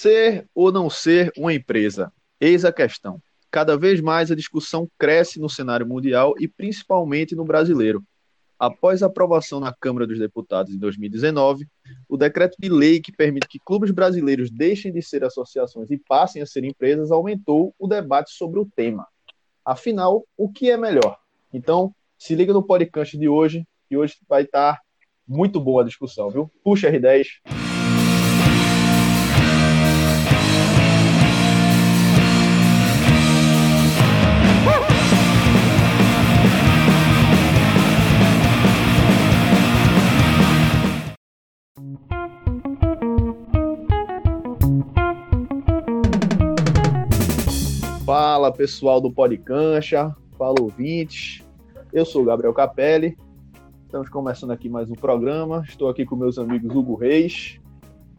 Ser ou não ser uma empresa? Eis a questão. Cada vez mais a discussão cresce no cenário mundial e principalmente no brasileiro. Após a aprovação na Câmara dos Deputados em 2019, o decreto de lei que permite que clubes brasileiros deixem de ser associações e passem a ser empresas aumentou o debate sobre o tema. Afinal, o que é melhor? Então, se liga no podcast de hoje, que hoje vai estar muito boa a discussão, viu? Puxa R10. Fala pessoal do Podcancha, fala ouvintes. Eu sou o Gabriel Capelli. Estamos começando aqui mais um programa. Estou aqui com meus amigos Hugo Reis.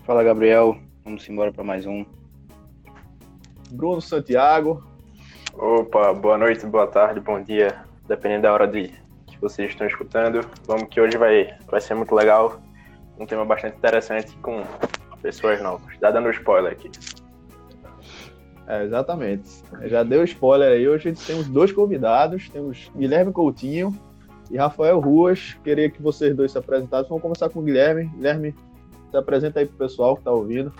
Fala Gabriel, vamos embora para mais um. Bruno Santiago. Opa, boa noite, boa tarde, bom dia, dependendo da hora de que vocês estão escutando. Vamos que hoje vai, vai ser muito legal. Um tema bastante interessante com pessoas novas. Dá dando spoiler aqui. É, exatamente. Já deu spoiler aí. Hoje a gente temos dois convidados. Temos Guilherme Coutinho e Rafael Ruas. Queria que vocês dois se apresentassem. Vamos começar com o Guilherme. Guilherme, se apresenta aí pro pessoal que está ouvindo.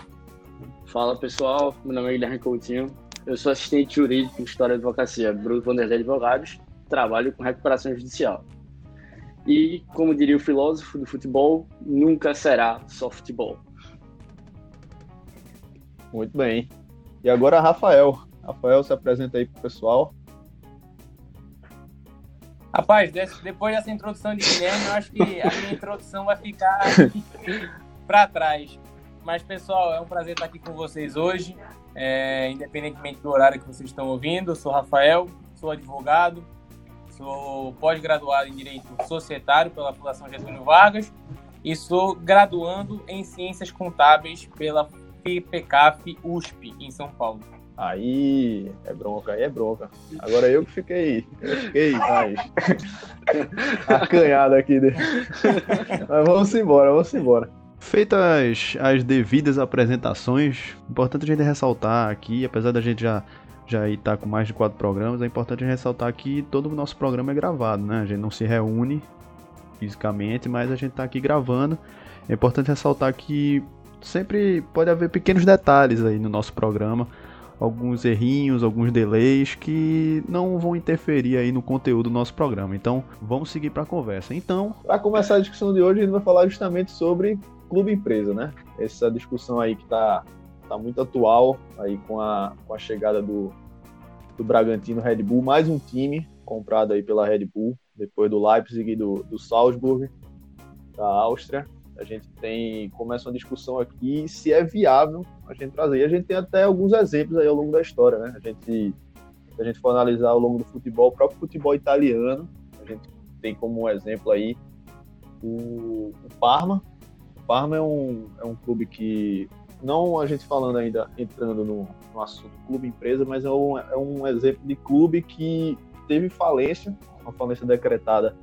Fala pessoal, meu nome é Guilherme Coutinho. Eu sou assistente jurídico em História e Advocacia Bruno Vanderlei Advogados. Trabalho com recuperação judicial. E, como diria o filósofo do futebol, nunca será só futebol. Muito bem. E agora, Rafael. Rafael, se apresenta aí pro pessoal. Rapaz, depois dessa introdução de Guilherme, eu acho que a minha introdução vai ficar para trás. Mas, pessoal, é um prazer estar aqui com vocês hoje, é, independentemente do horário que vocês estão ouvindo. Eu sou Rafael, sou advogado, sou pós-graduado em Direito Societário pela Fundação Getúlio Vargas e sou graduando em Ciências Contábeis pela FPCAF USP, em São Paulo. Aí, é bronca, aí é bronca. Agora eu que fiquei, eu fiquei mais acanhado aqui. Mas vamos embora, vamos embora. Feitas as devidas apresentações, importante a gente ressaltar aqui, apesar da gente já já estar tá com mais de quatro programas, é importante ressaltar que todo o nosso programa é gravado, né? A gente não se reúne fisicamente, mas a gente está aqui gravando. É importante ressaltar que sempre pode haver pequenos detalhes aí no nosso programa, alguns errinhos, alguns delays que não vão interferir aí no conteúdo do nosso programa. Então, vamos seguir para a conversa. Então, para começar a discussão de hoje, a gente vai falar justamente sobre clube empresa, né? Essa discussão aí que está tá muito atual aí com a, com a chegada do, do Bragantino Red Bull, mais um time comprado aí pela Red Bull, depois do Leipzig e do, do Salzburg, da Áustria a gente tem começa uma discussão aqui se é viável a gente trazer. E a gente tem até alguns exemplos aí ao longo da história, né? A gente, se a gente for analisar ao longo do futebol, o próprio futebol italiano, a gente tem como exemplo aí o, o Parma. O Parma é um, é um clube que, não a gente falando ainda, entrando no, no assunto clube-empresa, mas é um, é um exemplo de clube que teve falência, uma falência decretada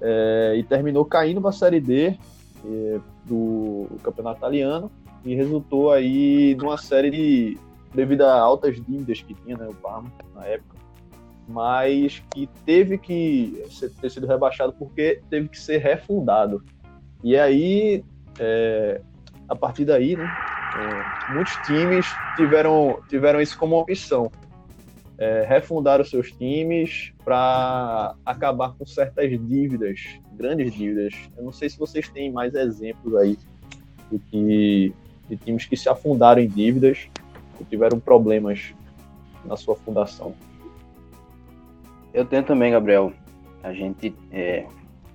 é, e terminou caindo para a Série D do campeonato italiano e resultou aí numa série de devido a altas dívidas que tinha né, o Parma na época, mas que teve que ter sido rebaixado porque teve que ser refundado. E aí, é, a partir daí, né, é, muitos times tiveram, tiveram isso como opção é, refundar os seus times para acabar com certas dívidas, grandes dívidas. Eu não sei se vocês têm mais exemplos aí do que de times que se afundaram em dívidas e tiveram problemas na sua fundação. Eu tenho também, Gabriel. A gente é,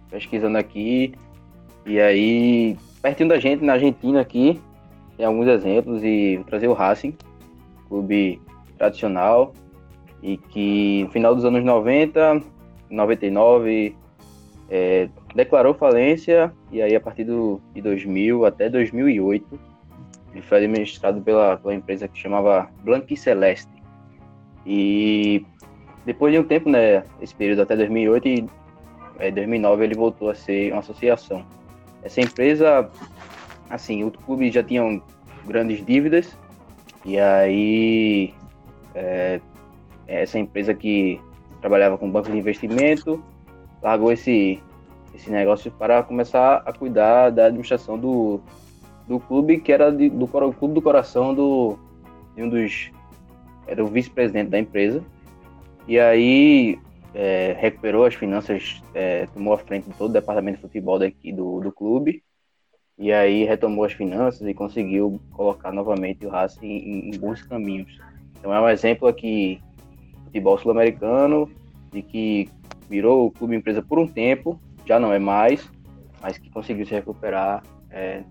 pesquisando aqui e aí pertinho da gente na Argentina aqui tem alguns exemplos e vou trazer o Racing, clube tradicional e que no final dos anos 90, 99, é, declarou falência e aí a partir do, de 2000 até 2008 ele foi administrado pela, pela empresa que chamava Blanqui Celeste. E depois de um tempo, né, esse período até 2008 e é, 2009 ele voltou a ser uma associação. Essa empresa, assim, o clube já tinha grandes dívidas. E aí, é, essa empresa que trabalhava com banco de investimento largou esse, esse negócio para começar a cuidar da administração do, do clube, que era de, do clube do coração do, de um dos. Era o vice-presidente da empresa. E aí é, recuperou as finanças, é, tomou a frente de todo o departamento de futebol daqui do, do clube. E aí retomou as finanças e conseguiu colocar novamente o Racing em, em bons caminhos. Então é um exemplo aqui, futebol sul-americano, de que virou o clube empresa por um tempo, já não é mais, mas que conseguiu se recuperar, é,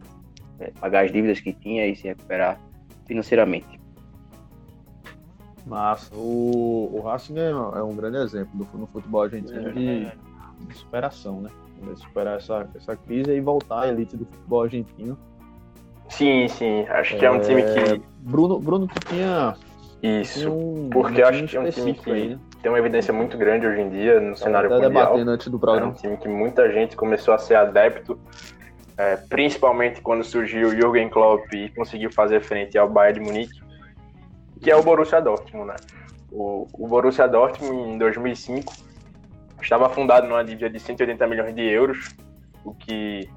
é, pagar as dívidas que tinha e se recuperar financeiramente. Massa. O, o Racing é, é um grande exemplo do, no futebol argentino de, de superação, né? De superar essa, essa crise e voltar à elite do futebol argentino. Sim, sim. Acho que é um time que. Bruno, Bruno que tinha. Isso. um, porque acho que é um time que aí, né? tem uma evidência muito grande hoje em dia no cenário até mundial. antes do É um programa. time que muita gente começou a ser adepto, é, principalmente quando surgiu o Jürgen Klopp e conseguiu fazer frente ao Bayern de Munique, que é o Borussia Dortmund, né? O, o Borussia Dortmund, em 2005, estava fundado numa dívida de 180 milhões de euros, o que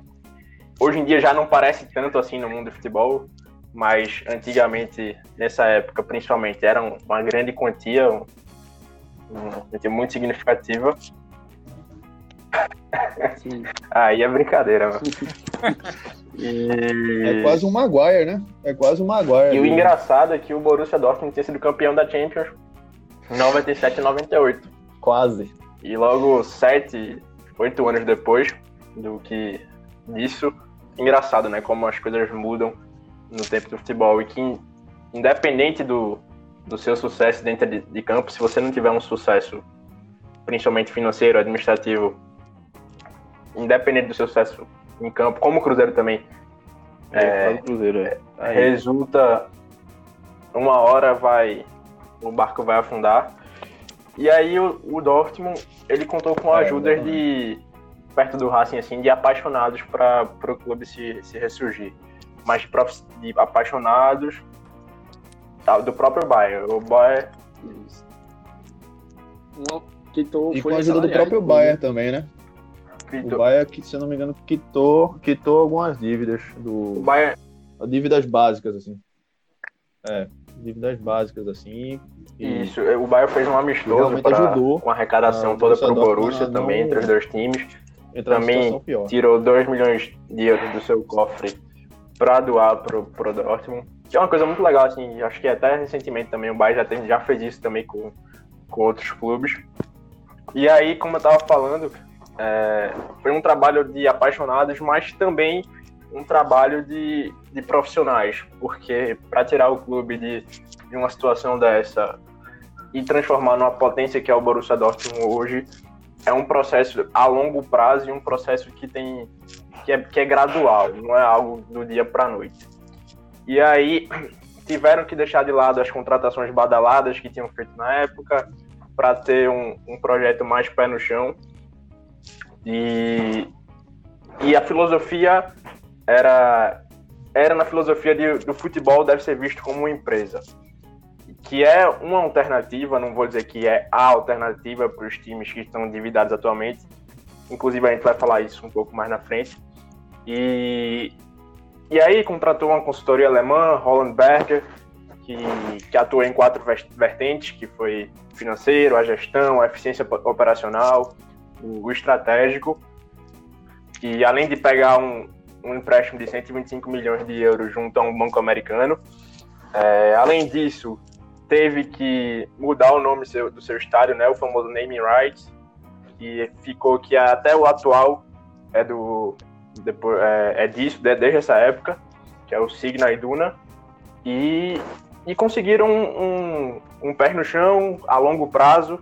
hoje em dia já não parece tanto assim no mundo do futebol, mas antigamente, nessa época, principalmente, era um- uma grande quantia, um- uma quantia muito significativa. Sim. Aí é brincadeira, mano. E, É quase um Maguire, né? É quase um Maguire. e o ali. engraçado é que o Borussia Dortmund tinha sido campeão da Champions em 97 e 98. Quase. E logo sete, oito anos depois do que disso, engraçado, né? Como as coisas mudam no tempo do futebol e que independente do, do seu sucesso dentro de, de campo, se você não tiver um sucesso, principalmente financeiro, administrativo, independente do seu sucesso em campo, como o Cruzeiro também, É, do Cruzeiro, é. Resulta uma hora vai o barco vai afundar. E aí o, o Dortmund ele contou com É, ajudas de perto do Racing assim de apaixonados para o clube se, se ressurgir mas prof- de apaixonados tá, do próprio Bayern o Bayern quitou E com a ajuda do próprio do Bayern também, né? O gritou- Bayern, que, se eu não me engano, quitou, quitou algumas dívidas o do. Bayern Dívidas básicas, assim. É, dívidas básicas, assim. E isso o Bayern fez um amistoso pra, ajudou com a arrecadação a toda o Dortmund Borussia não- também entre os dois times entrar numa também tirou 2 milhões de euros do seu cofre para doar pro, pro Dortmund. Que é uma coisa muito legal, assim, acho que até recentemente também o Bayern já, tem, já fez isso também com, com outros clubes. E aí, como eu tava falando, é, foi um trabalho de apaixonados, mas também um trabalho de, de profissionais, porque para tirar o clube de, de uma situação dessa e transformar numa potência que é o Borussia Dortmund hoje, é um processo a longo prazo e um processo que tem que é, que é gradual, não é algo do dia para noite. E aí tiveram que deixar de lado as contratações badaladas que tinham feito na época para ter um, um projeto mais pé no chão. E, e a filosofia era era na filosofia de, do futebol deve ser visto como uma empresa que é uma alternativa, não vou dizer que é a alternativa para os times que estão endividados atualmente. Inclusive a gente vai falar isso um pouco mais na frente. E, e aí contratou uma consultoria alemã, Holland Berger, que, que atua em quatro vertentes, que foi financeiro, a gestão, a eficiência operacional, o, estratégico. E além de pegar um, um empréstimo de 125 milhões de euros junto a um banco americano, é, além disso, teve que mudar o nome seu- do seu estádio, né, o famoso naming rights, que ficou que até o atual é do depois, é, é disso de- desde essa época, que é o Signa Iduna, e, e conseguiram um, um, um pé no chão a longo prazo.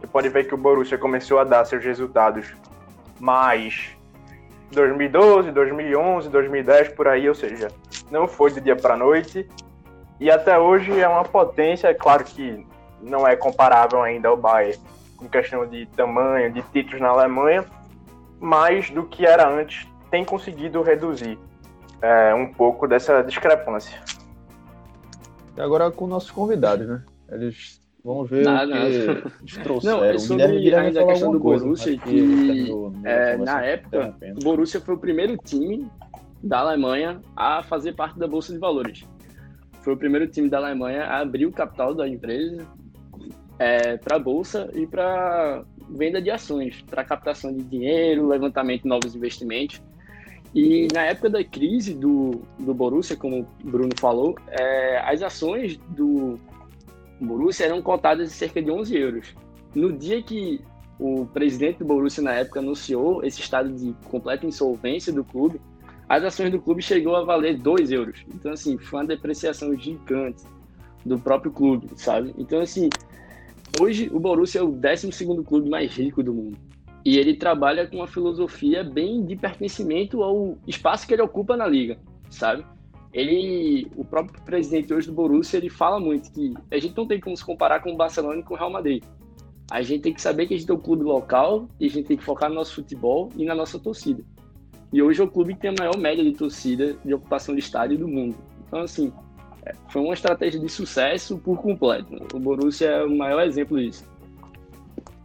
Você pode ver que o Borussia começou a dar seus resultados mais 2012, 2011, 2010 por aí, ou seja, não foi de dia para noite. E até hoje é uma potência, é claro que não é comparável ainda ao Bayern em questão de tamanho, de títulos na Alemanha, mas do que era antes tem conseguido reduzir é, um pouco dessa discrepância. E agora com nossos convidados, né? Eles vamos ver Nada, o que nada. eles trouxeram. Não, é O sobre Guilherme- Guilherme ainda a questão do coisa, Borussia, que, terminou- não é, na época, o Borussia foi o primeiro time da Alemanha a fazer parte da Bolsa de Valores. Foi o primeiro time da Alemanha a abrir o capital da empresa para a Bolsa e para venda de ações, para captação de dinheiro, levantamento de novos investimentos. E na época da crise do, do Borussia, como o Bruno falou, é, as ações do Borussia eram cotadas em cerca de 11 euros. No dia que o presidente do Borussia na época anunciou esse estado de completa insolvência do clube, as ações do clube chegou a valer 2 euros. Então, assim, foi uma depreciação gigante do próprio clube, sabe? Então, assim, hoje o Borussia é o 12º clube mais rico do mundo. E ele trabalha com uma filosofia bem de pertencimento ao espaço que ele ocupa na liga, sabe? Ele, o próprio presidente hoje do Borussia, ele fala muito que a gente não tem como se comparar com o Barcelona e com o Real Madrid. A gente tem que saber que a gente é um clube local e a gente tem que focar no nosso futebol e na nossa torcida. E hoje é o clube que tem a maior média de torcida de ocupação de estádio do mundo. Então, assim, é, foi uma estratégia de sucesso por completo. O Borussia é o maior exemplo disso.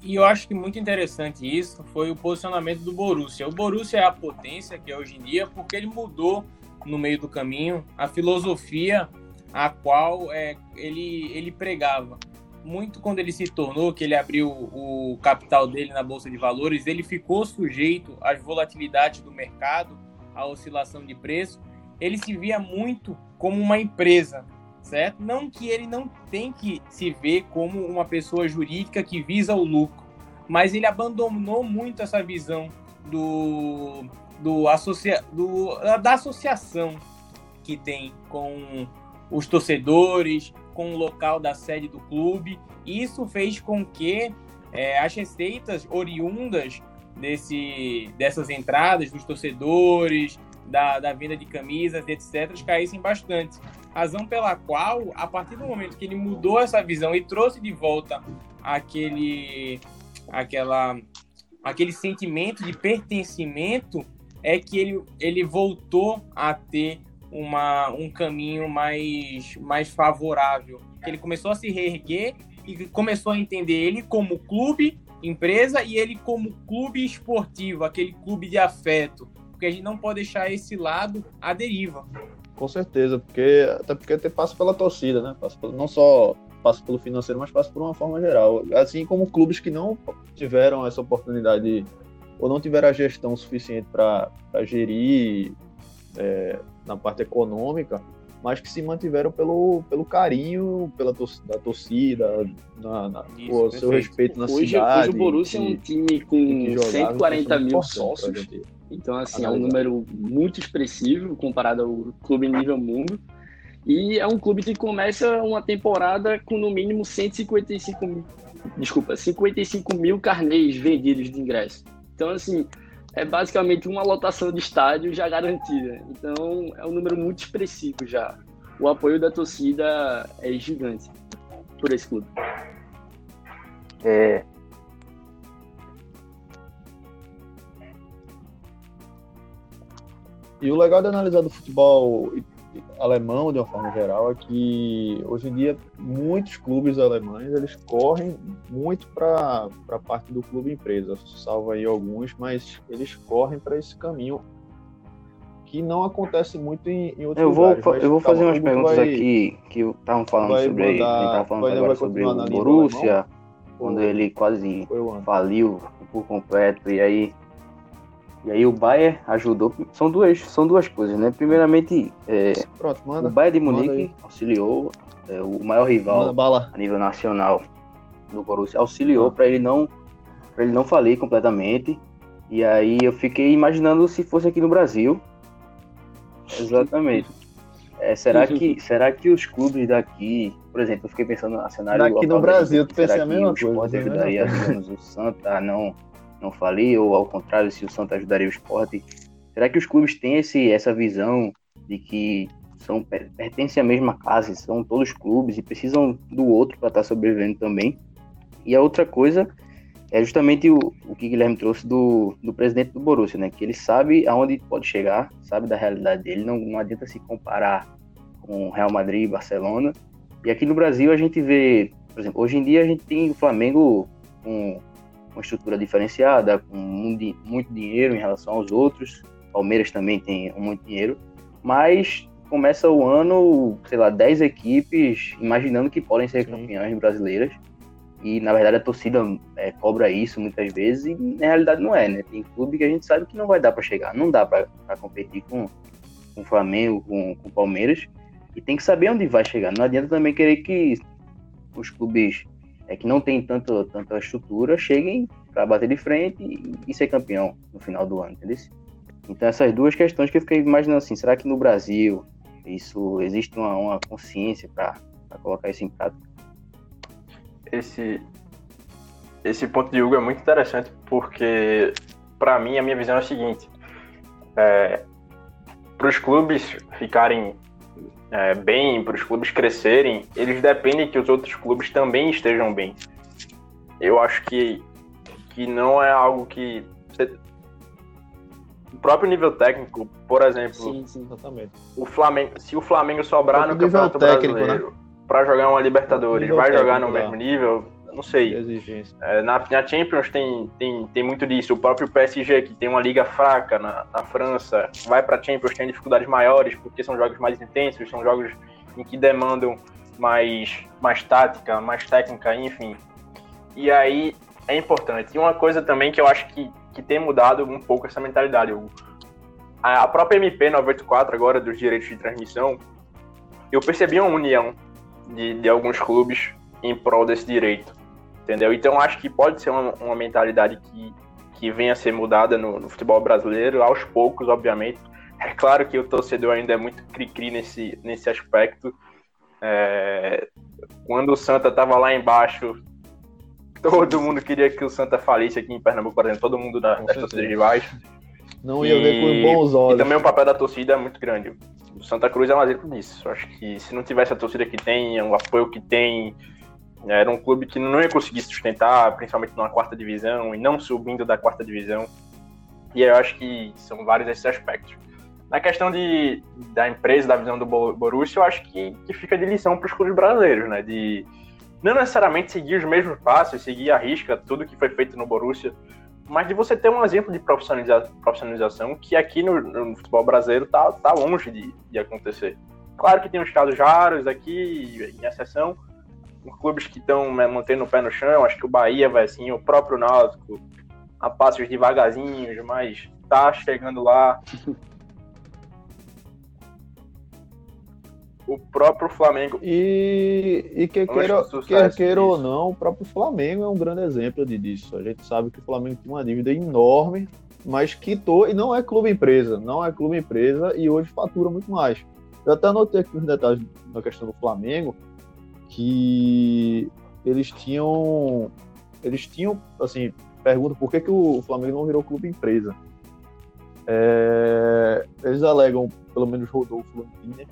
E eu acho que muito interessante isso foi o posicionamento do Borussia. O Borussia é a potência que é hoje em dia porque ele mudou no meio do caminho a filosofia a qual é, ele, ele pregava. Muito quando ele se tornou, que ele abriu o capital dele na Bolsa de Valores, ele ficou sujeito às volatilidades do mercado, à oscilação de preço. Ele se via muito como uma empresa, certo? Não que ele não tem que se ver como uma pessoa jurídica que visa o lucro, mas ele abandonou muito essa visão do, do, associa, do da associação que tem com os torcedores, com o local da sede do clube. Isso fez com que é, as receitas oriundas desse, dessas entradas dos torcedores, da, da venda de camisas, etc., caíssem bastante. Razão pela qual, a partir do momento que ele mudou essa visão e trouxe de volta aquele, aquela, aquele sentimento de pertencimento, é que ele, ele voltou a ter uma, um caminho mais, mais favorável. Ele começou a se reerguer e começou a entender ele como clube, empresa, e ele como clube esportivo, aquele clube de afeto. Porque a gente não pode deixar esse lado à deriva. Com certeza, porque até porque te passa pela torcida, né? Passa pelo, não só passa pelo financeiro, mas passa por uma forma geral. Assim como clubes que não tiveram essa oportunidade ou não tiveram a gestão suficiente para gerir é, na parte econômica, mas que se mantiveram pelo, pelo carinho pela tor da torcida, na, na, Isso, o seu respeito na Hoje, cidade. hoje o Borussia é um time com jogava, 140 então, mil sócios. Então, assim, é um número muito expressivo comparado ao clube nível mundo. E é um clube que começa uma temporada com no mínimo 155 mil, desculpa, 55 mil carnês vendidos de ingresso. Então, assim, é basicamente uma lotação de estádio já garantida. Então, é um número muito expressivo já. O apoio da torcida é gigante por esse clube. É, E o legal de analisar do futebol alemão, de uma forma geral, é que hoje em dia muitos clubes alemães eles correm muito para a parte do clube empresa, salvo aí alguns, mas eles correm para esse caminho que não acontece muito em, em outros eu vou, lugares. eu vou fazer umas perguntas vai- aqui que estavam falando sobre. mandar- falando sobre o Borussia, ou- quando ele quase faliu por completo e aí e aí o Bayern ajudou. São duas são duas coisas né? Primeiramente é, Pronto, o manda, Bayern de Munique auxiliou é, o maior rival a nível nacional do Borussia auxiliou para ele não para ele não falir completamente. E aí eu fiquei imaginando se fosse aqui no Brasil. Exatamente. É, será que será que os clubes daqui por exemplo eu fiquei pensando no cenário Daqui no local da Brasil, tu pensa a mesma o coisa, Sport né? ajudaria digamos, o Santa? A não não falir ou ao contrário se o Santa ajudaria o Sport será que os clubes têm esse essa visão de que são per- pertencem à mesma casa, são todos clubes e precisam do outro para estar sobrevivendo também. E a outra coisa é justamente o, o que Guilherme trouxe do, do presidente do Borussia, né? Que ele sabe aonde pode chegar, sabe da realidade dele, não, não adianta se comparar com Real Madrid Barcelona, E aqui no Brasil a gente vê, por exemplo, hoje em dia a gente tem o Flamengo com uma estrutura diferenciada, com muito dinheiro em relação aos outros. Palmeiras também tem muito dinheiro, mas começa o ano, sei lá, 10 equipes imaginando que podem ser Sim. campeãs brasileiras. E na verdade a torcida é, cobra isso muitas vezes e na realidade não é, né? Tem clube que a gente sabe que não vai dar para chegar, não dá para competir com, com o Flamengo, com o Palmeiras e tem que saber onde vai chegar. Não adianta também querer que os clubes é, que não tem tanto, tanta estrutura cheguem para bater de frente e, e, ser campeão no final do ano, entendeu? Então essas duas questões que eu fiquei imaginando assim, será que no Brasil isso existe uma, uma consciência para colocar isso em prática? esse, esse ponto de Hugo é muito interessante porque, para mim, a minha visão é a seguinte: é, para os clubes ficarem é, bem, para os clubes crescerem, eles dependem que os outros clubes também estejam bem. Eu acho que, que não é algo que. Você, o próprio nível técnico, por exemplo, sim, sim, exatamente. O Flamengo, se o Flamengo sobrar no Campeonato técnico, né? Brasileiro, né? para jogar uma Libertadores, vai jogar no mesmo nível? Não sei. É, na, na, Champions tem, tem, tem muito disso. O próprio PSG, que tem uma liga fraca na, na França, vai para Champions, tem dificuldades maiores, porque são jogos mais intensos, são jogos em que demandam mais, mais tática, mais técnica, enfim. E aí é importante. E uma coisa também que eu acho que, que tem mudado um pouco essa mentalidade, Hugo. A própria MP 984, agora dos direitos de transmissão, eu percebi uma união de, de alguns clubes em prol desse direito, entendeu? Então acho que pode ser uma, uma mentalidade que, que venha a ser mudada no, no, futebol brasileiro, aos poucos, obviamente. É claro que o torcedor ainda é muito cri-cri nesse, nesse aspecto. É, quando o Santa estava lá embaixo, todo mundo queria que o Santa falisse aqui em Pernambuco, por exemplo, todo mundo da, das torcidas rivais. Não ia e, ver com bons olhos. E também o papel da torcida é muito grande o Santa Cruz é um exemplo disso. Acho que se não tivesse a torcida que tem, o apoio que tem, era um clube que não ia conseguir sustentar, principalmente numa quarta divisão e não subindo da quarta divisão. E eu acho que são vários esses aspectos. Na questão de, da empresa, da visão do Borussia, eu acho que, que fica de lição para os clubes brasileiros, né? De não necessariamente seguir os mesmos passos, seguir a risca tudo que foi feito no Borussia, mas de você ter um exemplo de profissionaliza profissionalização que aqui no, no, futebol brasileiro tá, tá longe de, de acontecer. Claro que tem uns casos raros aqui, em exceção, clubes que estão né, mantendo o pé no chão, acho que o Bahia vai assim, o próprio Náutico, a passos devagarzinhos, mas tá chegando lá. o próprio Flamengo. E, e que queira, quer queira ou não, o próprio Flamengo é um grande exemplo de, disso. A gente sabe que o Flamengo tem uma dívida enorme, mas quitou, e não é clube empresa, não é clube empresa, e hoje fatura muito mais. Eu até anotei aqui uns detalhes na questão do Flamengo, que eles tinham, eles tinham, assim, pergunta por que, que o Flamengo não virou clube empresa. É, eles alegam, pelo menos Rodolfo Lantini,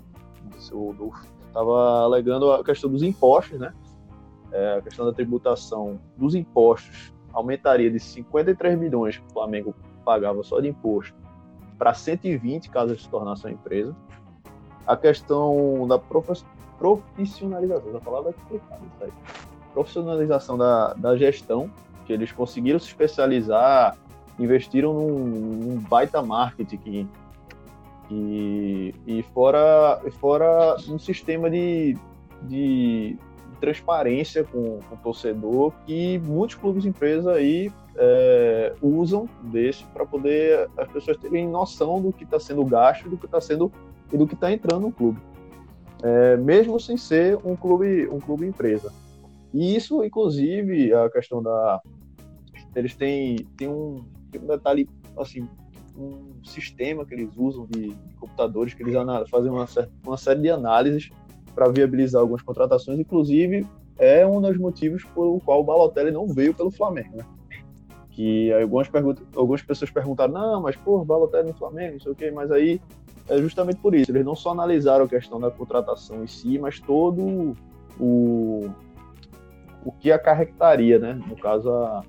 o Rodolfo estava alegando a questão dos impostos, né? É, a questão da tributação dos impostos aumentaria de 53 milhões que o Flamengo pagava só de imposto para 120 caso se tornasse uma empresa. A questão da profissionalização, a palavra é complicada. Profissionalização da, da gestão, que eles conseguiram se especializar, investiram num, num baita marketing que e, e fora, fora um sistema de, de transparência com, com o torcedor que muitos clubes e empresas aí é, usam desse para poder as pessoas terem noção do que está sendo gasto, do que está sendo e do que está entrando no clube, é, mesmo sem ser um clube um clube empresa. E isso, inclusive, a questão da eles têm, têm um, um detalhe assim um sistema que eles usam de, de computadores, que eles fazem uma, uma série de análises para viabilizar algumas contratações, inclusive é um dos motivos pelo qual o Balotelli não veio pelo Flamengo, né? Que algumas, algumas pessoas perguntaram, não, mas pô, Balotelli no Flamengo, não sei o quê, mas aí é justamente por isso, eles não só analisaram a questão da contratação em si, mas todo o, o que acarretaria, né? No caso, a,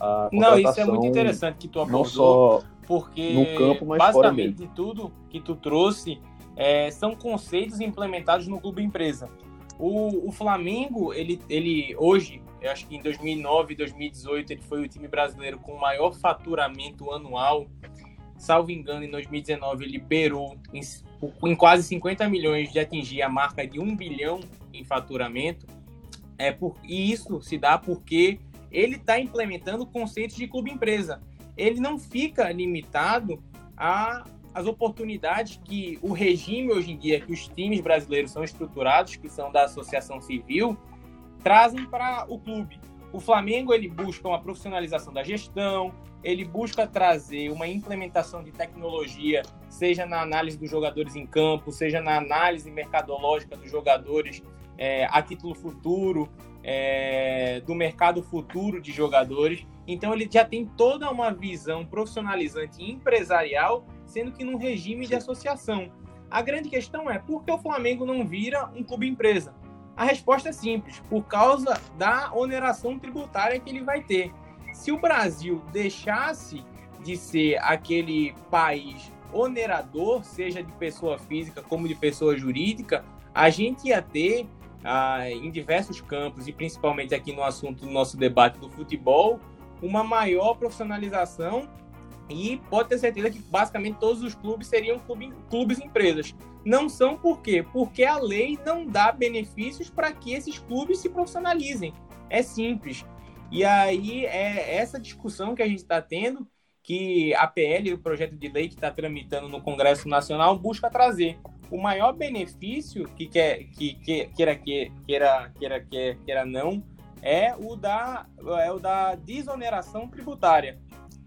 a Não, isso é muito interessante que tu abordou. Não só porque no campo, mas basicamente fora tudo que tu trouxe é, são conceitos implementados no clube empresa. O, o Flamengo, ele, ele hoje, eu acho que em 2009 e 2018, ele foi o time brasileiro com o maior faturamento anual. Salvo engano, em 2019 ele beirou em, em quase 50 milhões de atingir a marca de 1 bilhão em faturamento. É por, e isso se dá porque ele está implementando conceitos de clube-empresa. Ele não fica limitado as oportunidades que o regime hoje em dia, que os times brasileiros são estruturados, que são da associação civil, trazem para o clube. O Flamengo ele busca uma profissionalização da gestão, ele busca trazer uma implementação de tecnologia, seja na análise dos jogadores em campo, seja na análise mercadológica dos jogadores é, a título futuro, é, do mercado futuro de jogadores. Então ele já tem toda uma visão profissionalizante e empresarial sendo que num regime de associação. A grande questão é por que o Flamengo não vira um clube empresa? A resposta é simples, por causa da oneração tributária que ele vai ter. Se o Brasil deixasse de ser aquele país onerador, seja de pessoa física como de pessoa jurídica, a gente ia ter ah, em diversos campos, e principalmente aqui no assunto do nosso debate do futebol, uma maior profissionalização e pode ter certeza que basicamente todos os clubes seriam clube, clubes empresas. Não são por quê? Porque a lei não dá benefícios para que esses clubes se profissionalizem. É simples. E aí é essa discussão que a gente está tendo, que a PL, o projeto de lei que está tramitando no Congresso Nacional, busca trazer. O maior benefício que quer que, que queira, queira, queira, queira, queira, queira não é o da, é o da desoneração tributária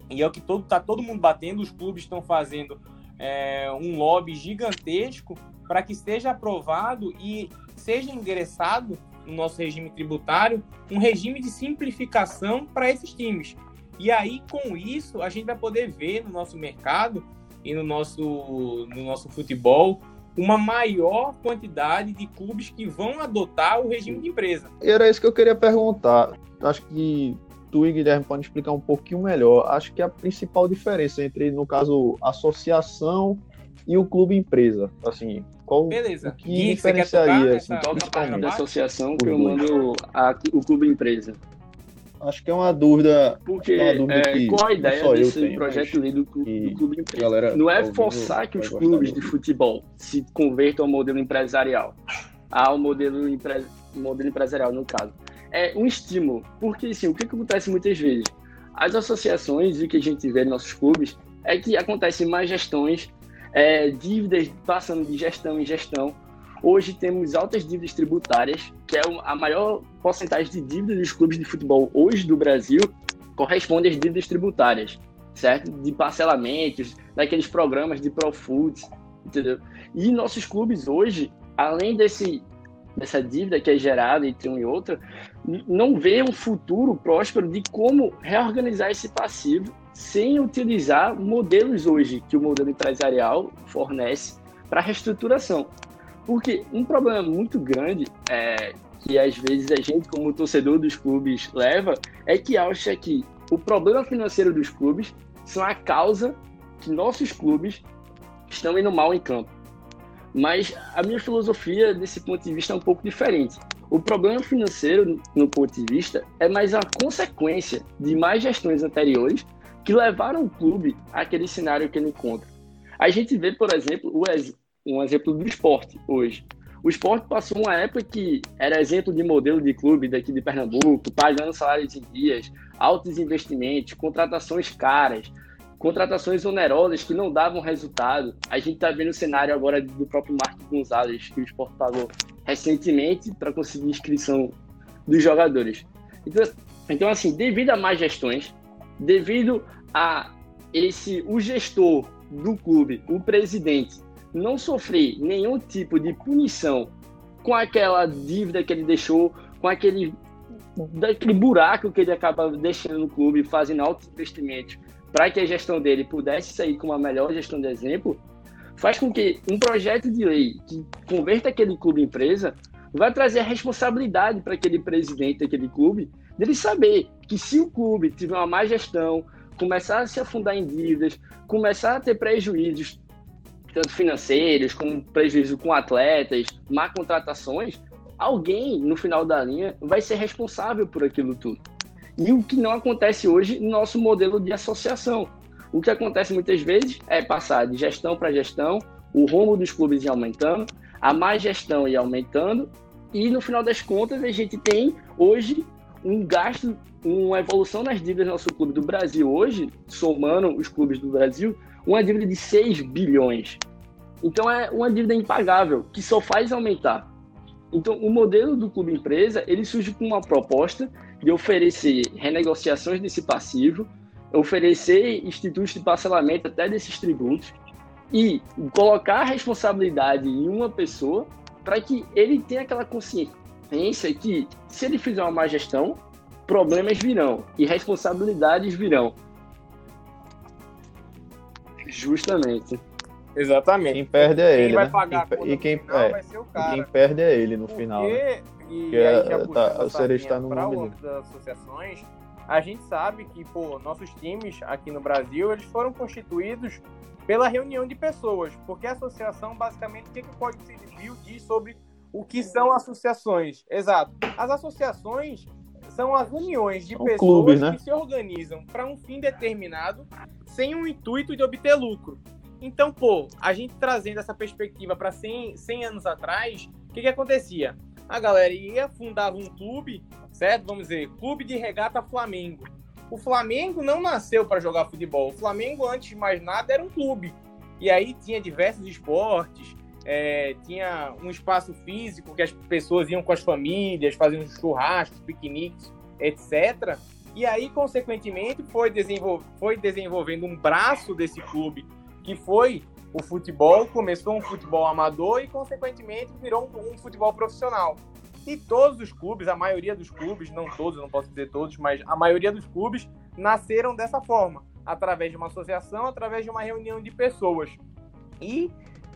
e é o que todo, tá todo mundo batendo, os clubes estão fazendo é, um lobby gigantesco para que seja aprovado e seja ingressado no nosso regime tributário um regime de simplificação para esses times. E aí, com isso, a gente vai poder ver no nosso mercado e no nosso, no nosso futebol uma maior quantidade de clubes que vão adotar o regime de empresa. Era isso que eu queria perguntar. Acho que tu e Guilherme podem explicar um pouquinho melhor. Acho que a principal diferença entre, no caso, associação e o clube empresa, assim, qual Beleza. o que Gui, diferenciaria assim, toca da associação que eu mando a, o clube empresa. Acho que é uma dúvida. Porque é dúvida é, qual a ideia desse tenho, projeto ali do, do clube empresa? Galera, não é forçar que os clubes de futebol se convertam ao modelo empresarial, ao modelo, empre... modelo empresarial no caso é um estímulo. Porque, assim, o que, que acontece muitas vezes? As associações e o que a gente vê nos nossos clubes é que acontecem mais gestões, é, dívidas passando de gestão em gestão. Hoje temos altas dívidas tributárias, que é a maior porcentagem de dívidas dos clubes de futebol hoje do Brasil corresponde às dívidas tributárias, certo? De parcelamentos, daqueles programas de Profoods, entendeu? E nossos clubes hoje, além desse dessa dívida que é gerada entre um e outro, não vê um futuro próspero de como reorganizar esse passivo sem utilizar modelos hoje que o modelo empresarial fornece para reestruturação. Porque um problema muito grande é, que às vezes a gente, como torcedor dos clubes, leva é que acha que o problema financeiro dos clubes são a causa que nossos clubes estão indo mal em campo. Mas a minha filosofia, desse ponto de vista, é um pouco diferente. O problema financeiro, no ponto de vista, é mais a consequência de mais gestões anteriores que levaram o clube àquele cenário que ele encontra. A gente vê, por exemplo, um exemplo do esporte hoje. O esporte passou uma época que era exemplo de modelo de clube daqui de Pernambuco, pagando salários em dias, altos investimentos, contratações caras, contratações onerosas que não davam resultado. A gente está vendo o cenário agora do próprio Marco Gonzalez, que o Sport pagou recentemente para conseguir inscrição dos jogadores. Então, então, assim, devido a más gestões, devido a esse o gestor do clube, o presidente, não sofrer nenhum tipo de punição com aquela dívida que ele deixou, com aquele daquele buraco que ele acaba deixando no clube, fazendo altos investimentos para que a gestão dele pudesse sair com uma melhor gestão de exemplo, faz com que um projeto de lei que converta aquele clube em empresa vai trazer a responsabilidade para aquele presidente daquele clube dele saber que se o clube tiver uma má gestão, começar a se afundar em dívidas, começar a ter prejuízos tanto financeiros como prejuízo com atletas, má contratações, alguém no final da linha vai ser responsável por aquilo tudo. E o que não acontece hoje no nosso modelo de associação. O que acontece muitas vezes é passar de gestão para gestão, o rumo dos clubes ir aumentando, a má gestão ir aumentando, e no final das contas a gente tem hoje um gasto, uma evolução nas dívidas do nosso clube do Brasil hoje, somando os clubes do Brasil, uma dívida de 6 bilhões. Então é uma dívida impagável, que só faz aumentar. Então o modelo do clube empresa, ele surge com uma proposta de oferecer renegociações desse passivo, oferecer institutos de parcelamento até desses tributos e colocar a responsabilidade em uma pessoa para que ele tenha aquela consciência que se ele fizer uma má gestão, problemas virão e responsabilidades virão. Justamente. Exatamente. Quem perde é quem ele, vai né? pagar Quem- e quem, final é, vai ser o cara. quem perde é ele no Porque, final. né? e aí já é, tá- o Cereja no nome dele. associações, a gente sabe que, pô, nossos times aqui no Brasil, eles foram constituídos pela reunião de pessoas, porque a associação, basicamente, o que, que o Código Civil diz sobre o que são associações? Exato. As associações são as uniões de São pessoas clubes, né? que se organizam para um fim determinado sem o intuito de obter lucro. Então, pô, a gente trazendo essa perspectiva para 100, 100 anos atrás, o que, que acontecia? A galera ia, fundava um clube, certo? Vamos dizer, Clube de Regata Flamengo. O Flamengo não nasceu para jogar futebol. O Flamengo, antes de mais nada, era um clube. E aí tinha diversos esportes, é, tinha um espaço físico que as pessoas iam com as famílias, faziam churrascos, piqueniques, etc. E aí, consequentemente, foi, desenvol foi desenvolvendo um braço desse clube, que foi o futebol. Começou um futebol amador e, consequentemente, virou um, um futebol profissional. E todos os clubes, a maioria dos clubes, não todos, não posso dizer todos, mas a maioria dos clubes nasceram dessa forma, através de uma associação, através de uma reunião de pessoas. E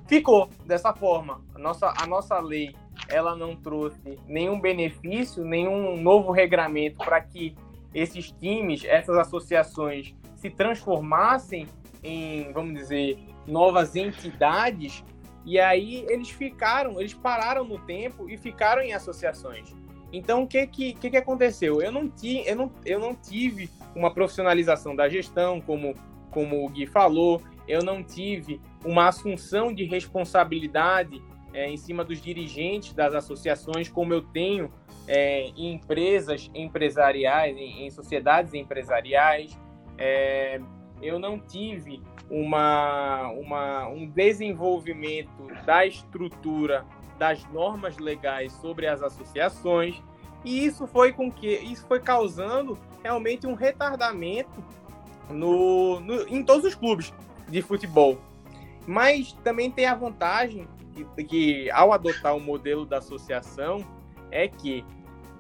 ficou dessa forma. A nossa, a nossa lei, ela não trouxe nenhum benefício, nenhum novo regramento para que esses times, essas associações se transformassem em, vamos dizer, novas entidades e aí eles ficaram, eles pararam no tempo e ficaram em associações. Então o que que, que, que aconteceu? Eu não, ti, eu, não, eu não tive uma profissionalização da gestão, como, como o Gui falou, eu não tive uma assunção de responsabilidade é, em cima dos dirigentes das associações, como eu tenho é, em empresas empresariais, em, em sociedades empresariais. É, eu não tive uma, uma, um desenvolvimento da estrutura das normas legais sobre as associações e isso foi com que isso foi causando realmente um retardamento no, no, em todos os clubes de futebol. Mas também tem a vantagem que, que ao adotar o modelo da associação é que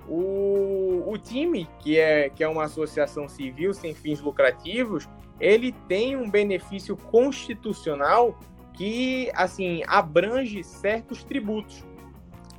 o, o time, que é, que é uma associação civil sem fins lucrativos, ele tem um benefício constitucional que assim abrange certos tributos.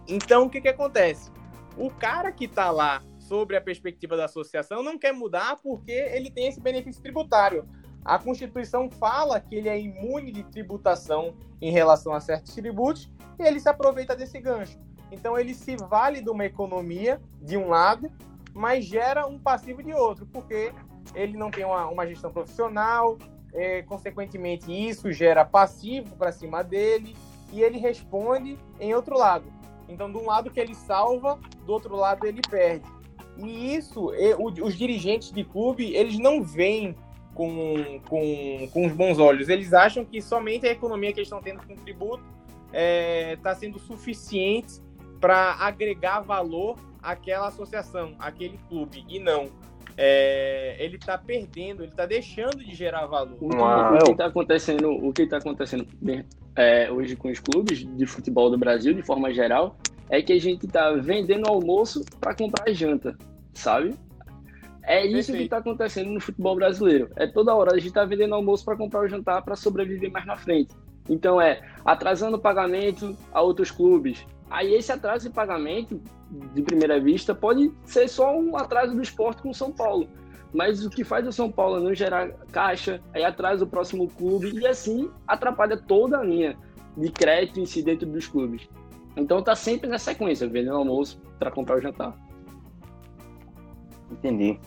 Então, o que, que acontece? O cara que está lá sobre a perspectiva da associação não quer mudar porque ele tem esse benefício tributário. A Constituição fala que ele é imune de tributação em relação a certos tributos e ele se aproveita desse gancho. Então, ele se vale de uma economia de um lado, mas gera um passivo de outro, porque ele não tem uma, uma gestão profissional, é, consequentemente, isso gera passivo para cima dele e ele responde em outro lado. Então, de um lado que ele salva, do outro lado ele perde. E isso, os dirigentes de clube, eles não veem com, com, com os bons olhos. Eles acham que somente a economia que eles estão tendo com tributo está é, tá sendo suficiente para agregar valor àquela associação, àquele clube. E não. É, ele está perdendo, ele está deixando de gerar valor. O que, o que está acontecendo, o que está acontecendo é, hoje com os clubes de futebol do Brasil, de forma geral, é que a gente está vendendo almoço para comprar janta, sabe? É isso Perfeito. que está acontecendo no futebol brasileiro. É toda hora a gente está vendendo almoço para comprar o jantar para sobreviver mais na frente. Então é atrasando o pagamento a outros clubes. Aí esse atraso de pagamento, de primeira vista, pode ser só um atraso do esporte com o São Paulo. Mas o que faz o São Paulo não gerar caixa, aí atrasa o próximo clube e assim atrapalha toda a linha de crédito em si dentro dos clubes. Então tá sempre na sequência, vendendo almoço para comprar o jantar. Entendi.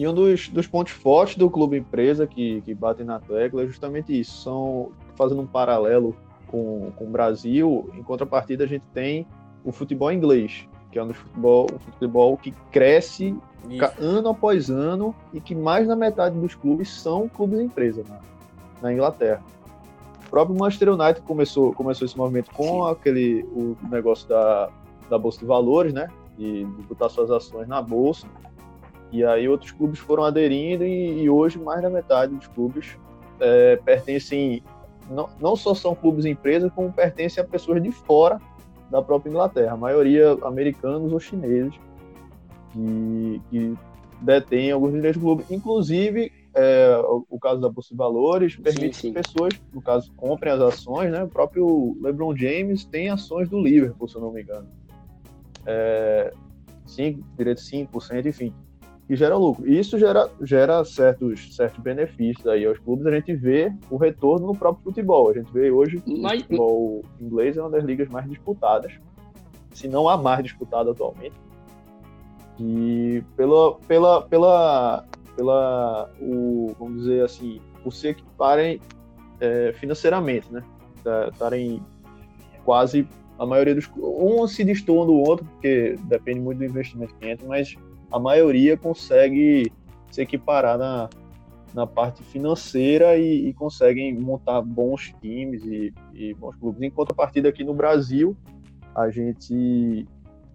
E um dos, dos pontos fortes do clube empresa que, que batem na tecla é justamente isso. São, fazendo um paralelo com, com o Brasil, em contrapartida a gente tem o futebol inglês, que é um dos futebol, um futebol que cresce ano após ano e que mais da metade dos clubes são clubes empresa na, na Inglaterra. O próprio Manchester United começou, começou esse movimento com Sim. aquele o negócio da, da Bolsa de Valores, né? De, de botar suas ações na Bolsa. E aí outros clubes foram aderindo e, e hoje mais da metade dos clubes é, pertencem, não, não só são clubes empresas, como pertencem a pessoas de fora da própria Inglaterra. A maioria americanos ou chineses que, que detêm alguns direitos do clube. Inclusive, é, o, o, caso da Bolsa de Valores permite sim, sim. que pessoas, no caso, comprem as ações, né? O próprio LeBron James tem ações do Liverpool, se eu não me engano. É, 5, direito 5%, enfim, que gera lucro. E isso gera, gera certos, certos benefícios aí aos clubes. A gente vê o retorno no próprio futebol. A gente vê hoje que Mas... o futebol inglês é uma das ligas mais disputadas, se não a mais disputada atualmente. E pela, pela, pela pela o, vamos dizer assim, por se equiparem é, financeiramente, né? Estarem quase a maioria dos um se destoam do outro, porque depende muito do investimento que entra, mas a maioria consegue se equiparar na, na parte financeira e, e conseguem montar bons times e, e bons clubes. Em contrapartida, aqui no Brasil, a gente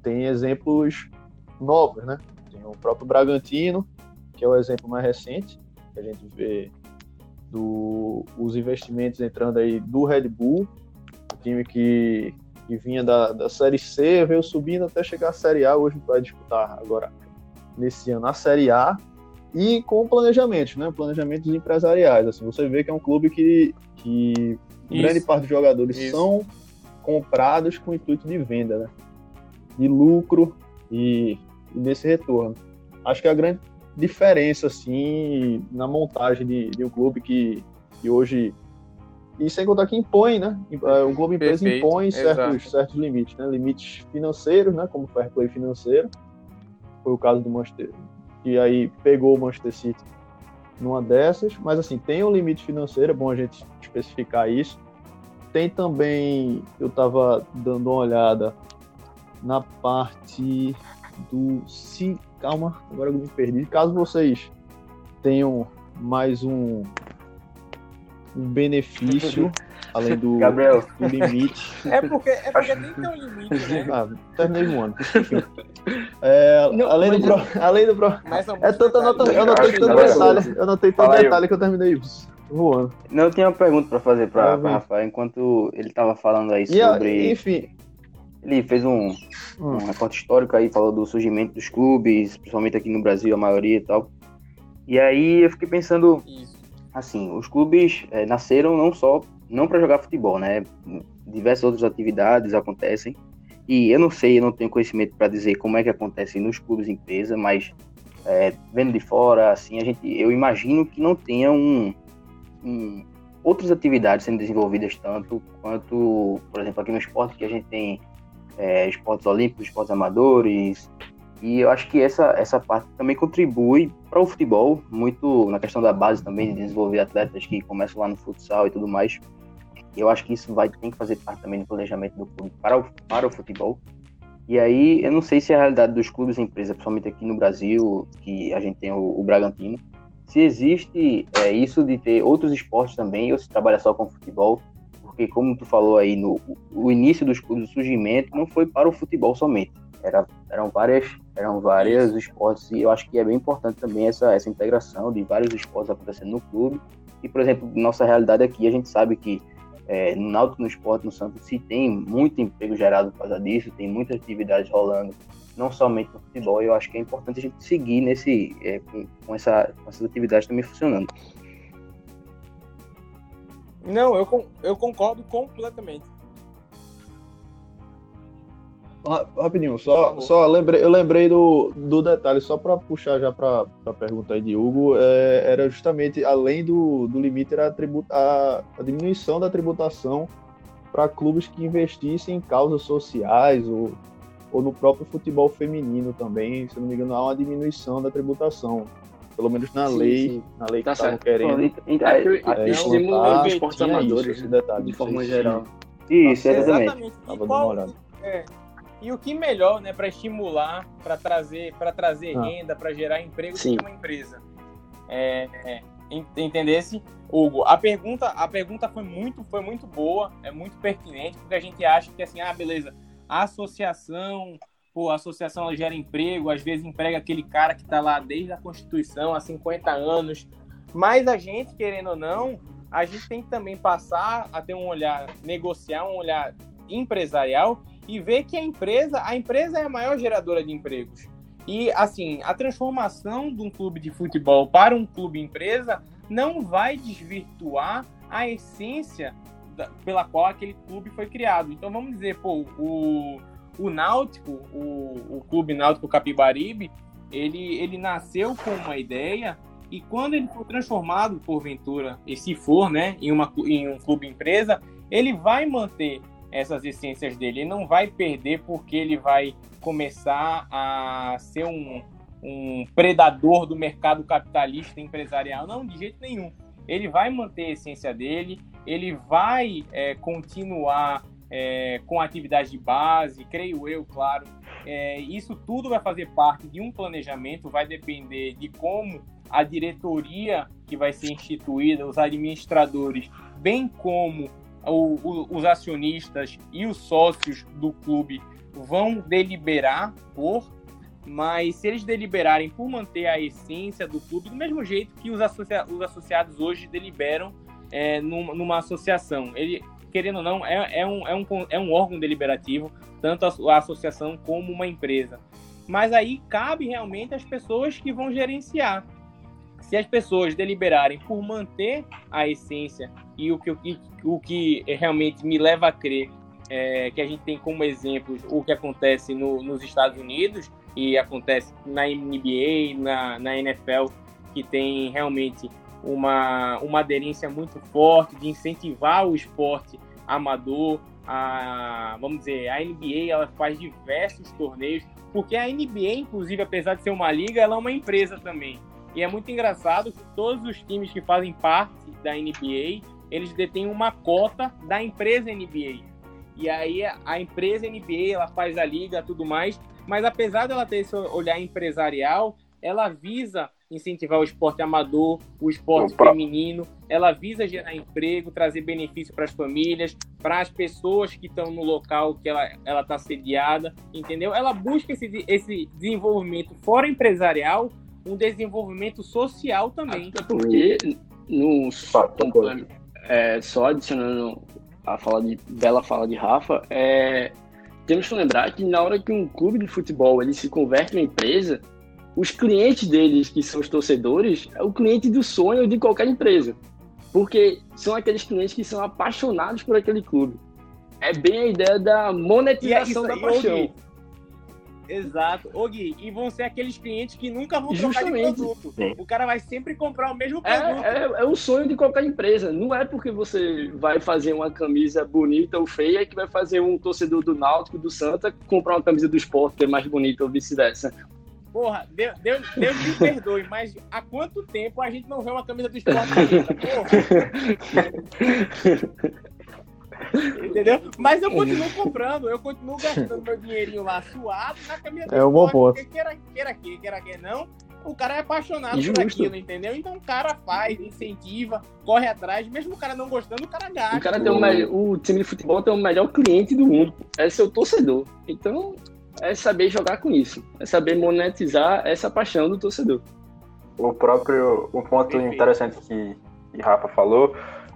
tem exemplos novos, né? Tem o próprio Bragantino, que é o exemplo mais recente, que a gente vê do, os investimentos entrando aí do Red Bull, o time que, que vinha da, da Série C, veio subindo até chegar à Série A, hoje vai disputar agora, nesse ano, a Série A, e com planejamentos, né? Planejamentos empresariais. Assim, você vê que é um clube que, que grande parte dos jogadores Isso. são comprados com intuito de venda, né? De lucro e, e desse retorno. Acho que a grande diferença assim na montagem de, de um clube que, que hoje e sem contar que impõe, né? É, o clube empresa Perfeito, impõe certos, certos limites, né? Limites financeiros, né? Como fair play financeiro. Foi o caso do Manchester. E aí pegou o Manchester City numa dessas, mas assim, tem um limite financeiro, é bom a gente especificar isso. Tem também, eu estava dando uma olhada na parte do calma, agora eu me perdi. Caso vocês tenham mais um, um benefício além do, Gabriel. do limite. É porque, é porque nem tem um limite, né? Ah, terminei um ano. É, não, além, do pro, além do pro. É tanta nota. Eu notei tanto detalhe. Eu notei tanto detalhe que eu terminei voando. Não, eu tinha uma pergunta pra fazer pra, pra Rafael enquanto ele tava falando aí sobre. E, enfim, ele fez um, hum. um recorte histórico aí, falou do surgimento dos clubes, principalmente aqui no Brasil, a maioria e tal. E aí eu fiquei pensando, Isso. assim, os clubes é, nasceram não só não para jogar futebol, né? Diversas outras atividades acontecem. E eu não sei, eu não tenho conhecimento para dizer como é que acontece nos clubes empresa, mas é, vendo de fora, assim, a gente, eu imagino que não tenha um, um, outras atividades sendo desenvolvidas tanto quanto, por exemplo, aqui no esporte que a gente tem é, esportes olímpicos, esportes amadores. E eu acho que essa, essa parte também contribui para o futebol, muito na questão da base também, de desenvolver atletas que começam lá no futsal e tudo mais. Eu acho que isso vai tem que fazer parte também do planejamento do clube para o, para o futebol. E aí, eu não sei se é a realidade dos clubes e empresas, principalmente aqui no Brasil, que a gente tem o, o Bragantino, se existe é, isso de ter outros esportes também, ou se trabalha só com futebol, porque como tu falou aí, no o início dos clubes, o surgimento não foi para o futebol somente. Era, eram várias, eram várias esportes e eu acho que é bem importante também essa, essa integração de vários esportes acontecendo no clube. E, por exemplo, nossa realidade aqui, a gente sabe que é, no Náutico, no esporte, no Santos, se tem muito emprego gerado por causa disso, tem muitas atividades rolando, não somente no futebol. Eu acho que é importante a gente seguir nesse, é, com, com, essa, com essas atividades também funcionando. Não, eu, eu concordo completamente. Rapidinho, só, só lembrei, eu lembrei do, do detalhe, só para puxar já para a pergunta aí de Hugo, é, era justamente, além do, do limite, era a, tributa, a, a diminuição da tributação para clubes que investissem em causas sociais ou, ou no próprio futebol feminino também, se não me engano, há uma diminuição da tributação. Pelo menos na Sim, lei, sim. na lei que Tá estavam certo. querendo. Então, É, É, estimula implantar, os esportes isso, amadores, esse detalhe, de forma se- geral. Isso, exatamente. Exatamente. Tava dando uma olhada. é, e o que melhor, né, para estimular, para trazer, para trazer Ah. renda, para gerar emprego Sim. uma empresa. É, é, en- entendesse, Hugo? A pergunta, a pergunta foi muito, foi muito boa, é muito pertinente, porque a gente acha que assim, ah, beleza, a associação, pô, a associação gera emprego, às vezes emprega aquele cara que está lá desde a Constituição há 50 anos, mas a gente, querendo ou não, a gente tem que também passar a ter um olhar, negociar um olhar empresarial e ver que a empresa, a empresa é a maior geradora de empregos. E assim, a transformação de um clube de futebol para um clube empresa não vai desvirtuar a essência da- pela qual aquele clube foi criado. Então vamos dizer, pô, o, o Náutico, o, o clube Náutico Capibaribe, ele, ele nasceu com uma ideia e quando ele for transformado porventura, e se for, né, em, uma, em um clube empresa, ele vai manter essas essências dele. Ele não vai perder porque ele vai começar a ser um, um predador do mercado capitalista empresarial. Não, de jeito nenhum. Ele vai manter a essência dele, ele vai é, continuar é, com atividade de base, creio eu, claro. É, isso tudo vai fazer parte de um planejamento, vai depender de como a diretoria que vai ser instituída, os administradores, bem como o- o- os acionistas e os sócios do clube vão deliberar por, mas se eles deliberarem por manter a essência do clube, do mesmo jeito que os, associa- os associados hoje deliberam é, numa, numa associação. Ele, querendo ou não, é, é, um, é, um, é um órgão deliberativo, tanto a, a associação como uma empresa. Mas aí cabe realmente às pessoas que vão gerenciar. Se as pessoas deliberarem por manter a essência e o que, que, o que realmente me leva a crer é, que a gente tem como exemplo o que acontece no- nos Estados Unidos e acontece na NBA, na, na NFL, que tem realmente uma, uma aderência muito forte de incentivar o esporte amador. A, vamos dizer, a NBA ela faz diversos torneios, porque a NBA, inclusive, apesar de ser uma liga, ela é uma empresa também. E é muito engraçado que todos os times que fazem parte da NBA, eles detêm uma cota da empresa NBA. E aí a empresa NBA, ela faz a liga, tudo mais, mas apesar dela ter esse olhar empresarial, ela visa incentivar o esporte amador, o esporte Opa. feminino, ela visa gerar emprego, trazer benefício para as famílias, para as pessoas que estão no local que ela ela está sediada, entendeu? Ela busca esse, esse desenvolvimento fora empresarial, um desenvolvimento social também. Até porque, no, Fala, concordo. É, só adicionando a fala de bela fala de Rafa, é, temos que lembrar que na hora que um clube de futebol ele se converte em uma empresa, os clientes deles, que são os torcedores, é o cliente do sonho de qualquer empresa. Porque são aqueles clientes que são apaixonados por aquele clube. É bem a ideia da monetização da aí, paixão. Exato. Ô Gui, e vão ser aqueles clientes que nunca vão trocar de Justamente. produto. Sim. O cara vai sempre comprar o mesmo produto. É, é, é o sonho de qualquer empresa. Não é porque você vai fazer uma camisa bonita ou feia que vai fazer um torcedor do Náutico, do Santa, comprar uma camisa do esporte que é mais bonita ou vice-versa. Porra, Deus, Deus, Deus me perdoe, mas há quanto tempo a gente não vê uma camisa do esporte bonita? Porra. Entendeu? Mas eu continuo comprando, eu continuo gastando meu dinheirinho lá suado na camisa do É um ponto. porque queira, queira que, queira que não, o cara é apaixonado Justo. por aquilo, entendeu? Então o cara faz, incentiva, corre atrás, mesmo o cara não gostando, o cara gasta. O cara tem o, melhor, o time de futebol tem o melhor cliente do mundo. É seu torcedor. Então, é saber jogar com isso. É saber monetizar essa paixão do torcedor. O próprio o ponto Perfeito. interessante que, que Rafa falou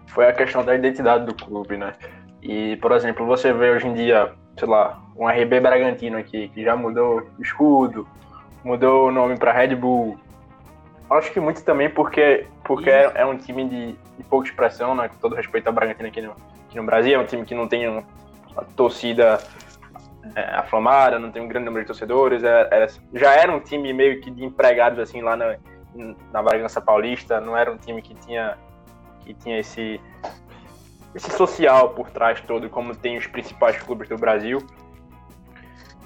foi a questão da identidade do clube, né? E, por exemplo, você vê hoje em dia, sei lá, um RB Bragantino aqui, que já mudou o escudo, mudou o nome para Red Bull. Acho que muito também porque, porque é, é um time de, de pouca expressão, né? Com todo respeito ao Bragantino aqui no, aqui no Brasil, é um time que não tem um- uma torcida é, aflamada, não tem um grande número de torcedores. é- é- já era um time meio que de empregados assim lá na, na Bragança Paulista, não era um time que tinha que tinha esse esse social por trás todo, como tem os principais clubes do Brasil.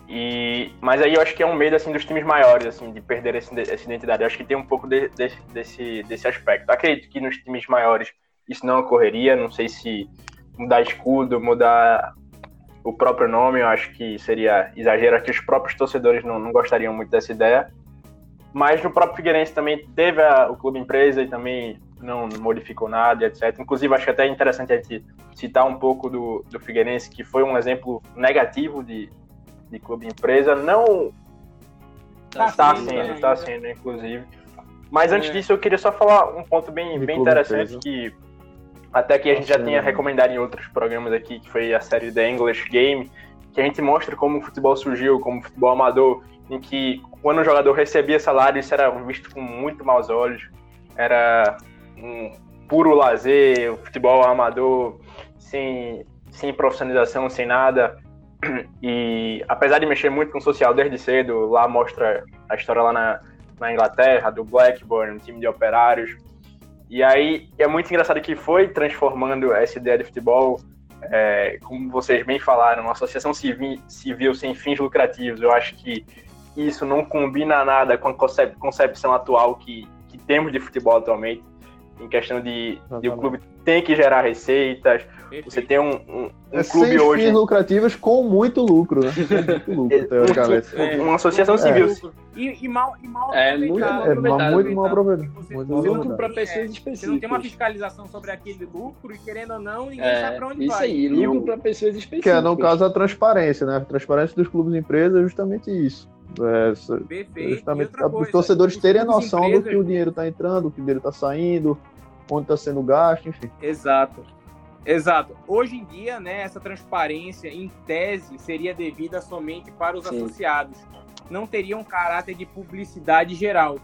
E, mas aí eu acho que é um medo assim dos times maiores assim de perder essa identidade. Eu acho que tem um pouco de, de, desse desse aspecto. Acredito que nos times maiores isso não ocorreria. Não sei se mudar escudo, mudar o próprio nome, eu acho que seria exagero. Acho que os próprios torcedores não, não gostariam muito dessa ideia. Mas no próprio Figueirense também teve a, o clube empresa e também não modificou nada, etc. Inclusive, acho que até é interessante a gente citar um pouco do, do Figueirense, que foi um exemplo negativo de, de clube empresa. Não Tá está sendo sendo, ainda. está sendo, inclusive. Mas antes É. disso, eu queria só falar um ponto bem, De bem interessante empresa. que até que a gente já tinha é. recomendado em outros programas aqui, que foi a série The English Game, que a gente mostra como o futebol surgiu, como o futebol amador, em que quando o jogador recebia salário, isso era visto com muito maus olhos. Era um puro lazer, o futebol amador, sem, sem profissionalização, sem nada. E apesar de mexer muito com o social desde cedo, lá mostra a história lá na, na Inglaterra, do Blackburn, um time de operários. E aí é muito engraçado que foi transformando essa ideia de futebol, é, como vocês bem falaram, uma associação civil, civil sem fins lucrativos. Eu acho que isso não combina nada com a concep- concepção atual que, que temos de futebol atualmente, em questão de, de o clube tem que gerar receitas, Perfeito. você tem um, um, um É clube hoje. fins lucrativos com muito lucro, né? Com muito lucro, teoricamente. É. Uma associação civil. E, e mal, e mal É, muito aproveitado. mal É, aproveitado. mas muito mal aproveitado. Você, Muito você mal não aproveitado. Lucro para tem, pessoas é, específicas. você não tem uma fiscalização sobre aquele lucro e querendo ou não, ninguém sabe pra É, onde isso vai. aí, E lucro para pessoas específicas. Que é, no caso, a transparência, né? A transparência dos clubes e empresas é justamente isso. É, Perfeito. E justamente outra os torcedores terem a clubes e noção do empresas- que o dinheiro está entrando, do que o dinheiro está saindo, onde está sendo gasto, enfim. Exato. Exato. Hoje em dia, né, essa transparência, em tese, seria devida somente para os Sim. associados. Não teria um caráter de publicidade geral.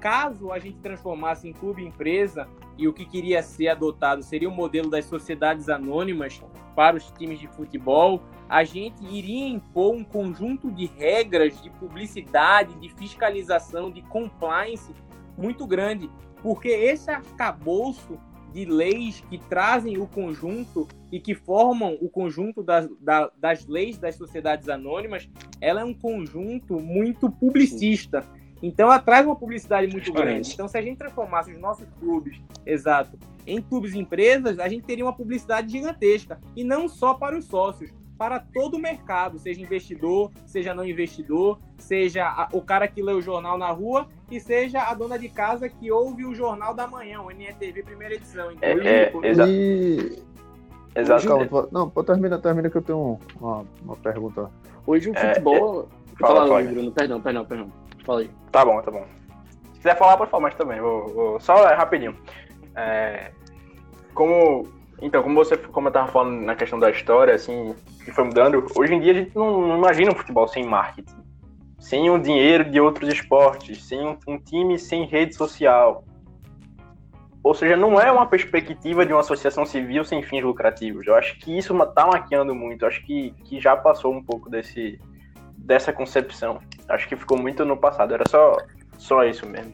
Caso a gente transformasse em clube empresa, e o que queria ser adotado seria o modelo das sociedades anônimas para os times de futebol, a gente iria impor um conjunto de regras de publicidade, de fiscalização, de compliance muito grande, porque esse arcabouço de leis que trazem o conjunto e que formam o conjunto das, da- das leis das sociedades anônimas, ela é um conjunto muito publicista. Então ela traz uma publicidade muito grande. Então, se a gente transformasse os nossos clubes, exato, em clubes e empresas, a gente teria uma publicidade gigantesca. E não só para os sócios, para todo o mercado, seja investidor, seja não investidor, seja o cara que lê o jornal na rua e seja a dona de casa que ouve o jornal da manhã, o NETV primeira edição. Então, É, é, exa E. exato. Calma, pode- não, pode terminar, termina que eu tenho um- uma, uma pergunta. Hoje o É, futebol. fala, Fala, fala. Bruno. Perdão, perdão, perdão. Fala aí. Tá bom, tá bom. Se quiser falar, pode falar mais também. Vou, vou- Só é, rapidinho. É, como. Então, como você como eu tava falando na questão da história, assim, que foi mudando, hoje em dia a gente não, não imagina um futebol sem marketing. Sem o dinheiro de outros esportes, sem um, um time sem rede social. Ou seja, não é uma perspectiva de uma associação civil sem fins lucrativos. Eu acho que isso tá maquiando muito. Eu acho que, que já passou um pouco desse, dessa concepção. Acho que ficou muito no passado. Era só, só isso mesmo.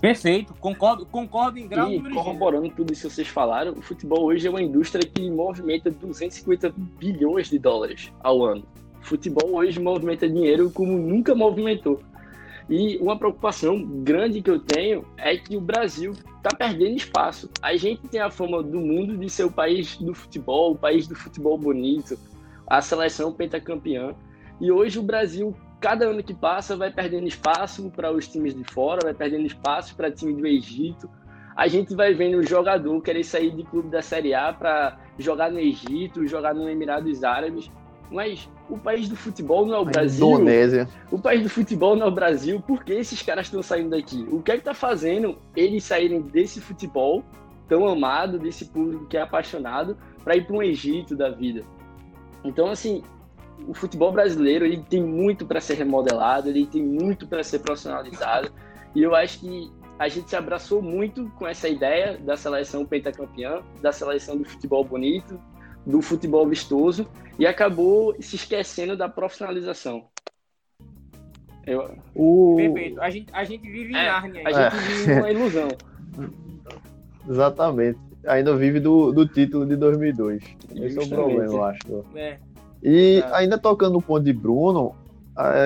Perfeito, concordo, concordo em grau E corroborando tudo isso que vocês falaram, o futebol hoje é uma indústria que movimenta 250 bilhões de dólares ao ano. O futebol hoje movimenta dinheiro como nunca movimentou. E uma preocupação grande que eu tenho é que o Brasil está perdendo espaço. A gente tem a fama do mundo de ser o país do futebol, o país do futebol bonito, a seleção pentacampeã. E hoje o Brasil, cada ano que passa, vai perdendo espaço para os times de fora, vai perdendo espaço para time do Egito. A gente vai vendo o jogador querer sair de clube da Série A para jogar no Egito, jogar no Emirados Árabes. Mas o país do futebol não é o Brasil. Indonésia. O país do futebol não é o Brasil. Por que esses caras estão saindo daqui? O que é que tá fazendo eles saírem desse futebol tão amado, desse público que é apaixonado, para ir para um Egito da vida? Então, assim, o futebol brasileiro ele tem muito para ser remodelado, ele tem muito para ser profissionalizado. E eu acho que a gente se abraçou muito com essa ideia da seleção pentacampeã, da seleção do futebol bonito, do futebol vistoso, e acabou se esquecendo da profissionalização. Eu, O... Perfeito. A gente, a gente vive em É, Nárnia. a ainda. gente vive uma ilusão. Exatamente. ainda vive do, do título de 2002. Esse é o Justamente. problema, eu acho. É, E Tá. ainda tocando no ponto de Bruno,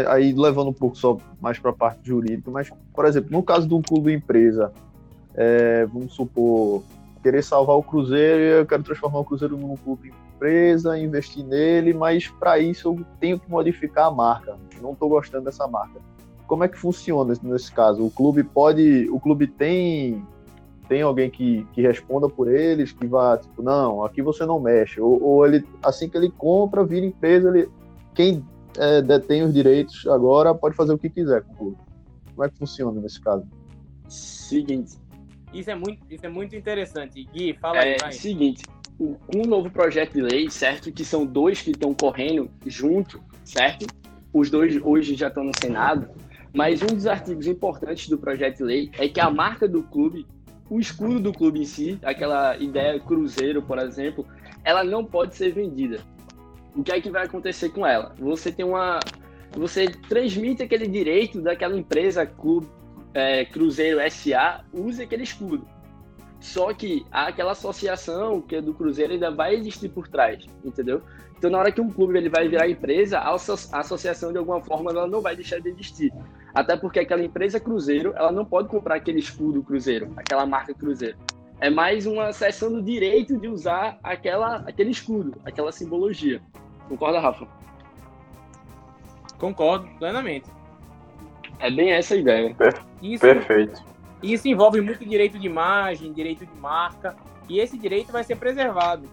aí levando um pouco só mais para a parte jurídica, mas, por exemplo, no caso de um clube empresa, é, vamos supor, querer salvar o Cruzeiro, eu quero transformar o Cruzeiro num clube empresa, investir nele, mas para isso eu tenho que modificar a marca. Não estou gostando dessa marca. Como é que funciona nesse caso? O clube pode, o clube tem tem alguém que, que responda por eles, que vá, tipo, não, aqui você não mexe. Ou, ou ele, assim que ele compra, vira empresa, ele, quem é, detém os direitos agora pode fazer o que quiser com o clube. Como é que funciona nesse caso? Seguinte, isso é muito, isso é muito interessante. Gui, fala aí, é vai. seguinte, com o novo projeto de lei, certo? Que são dois que estão correndo junto, certo? Os dois hoje já estão no Senado, mas um dos artigos importantes do projeto de lei é que a marca do clube, o escudo do clube em si, aquela ideia cruzeiro, por exemplo, ela não pode ser vendida. O que é que vai acontecer com ela? Você tem uma. Você transmite aquele direito daquela empresa clube, é, Cruzeiro SA, use aquele escudo. Só que aquela associação que é do Cruzeiro ainda vai existir por trás, entendeu? Então, na hora que um clube ele vai virar empresa, a asso- a associação, de alguma forma, ela não vai deixar de existir. Até porque aquela empresa Cruzeiro, ela não pode comprar aquele escudo Cruzeiro, aquela marca Cruzeiro. É mais uma cessão do direito de usar aquela, aquele escudo, aquela simbologia. Concorda, Rafa? Concordo plenamente. É bem essa a ideia. Isso, Perfeito. Isso envolve muito direito de imagem, direito de marca, e esse direito vai ser preservado.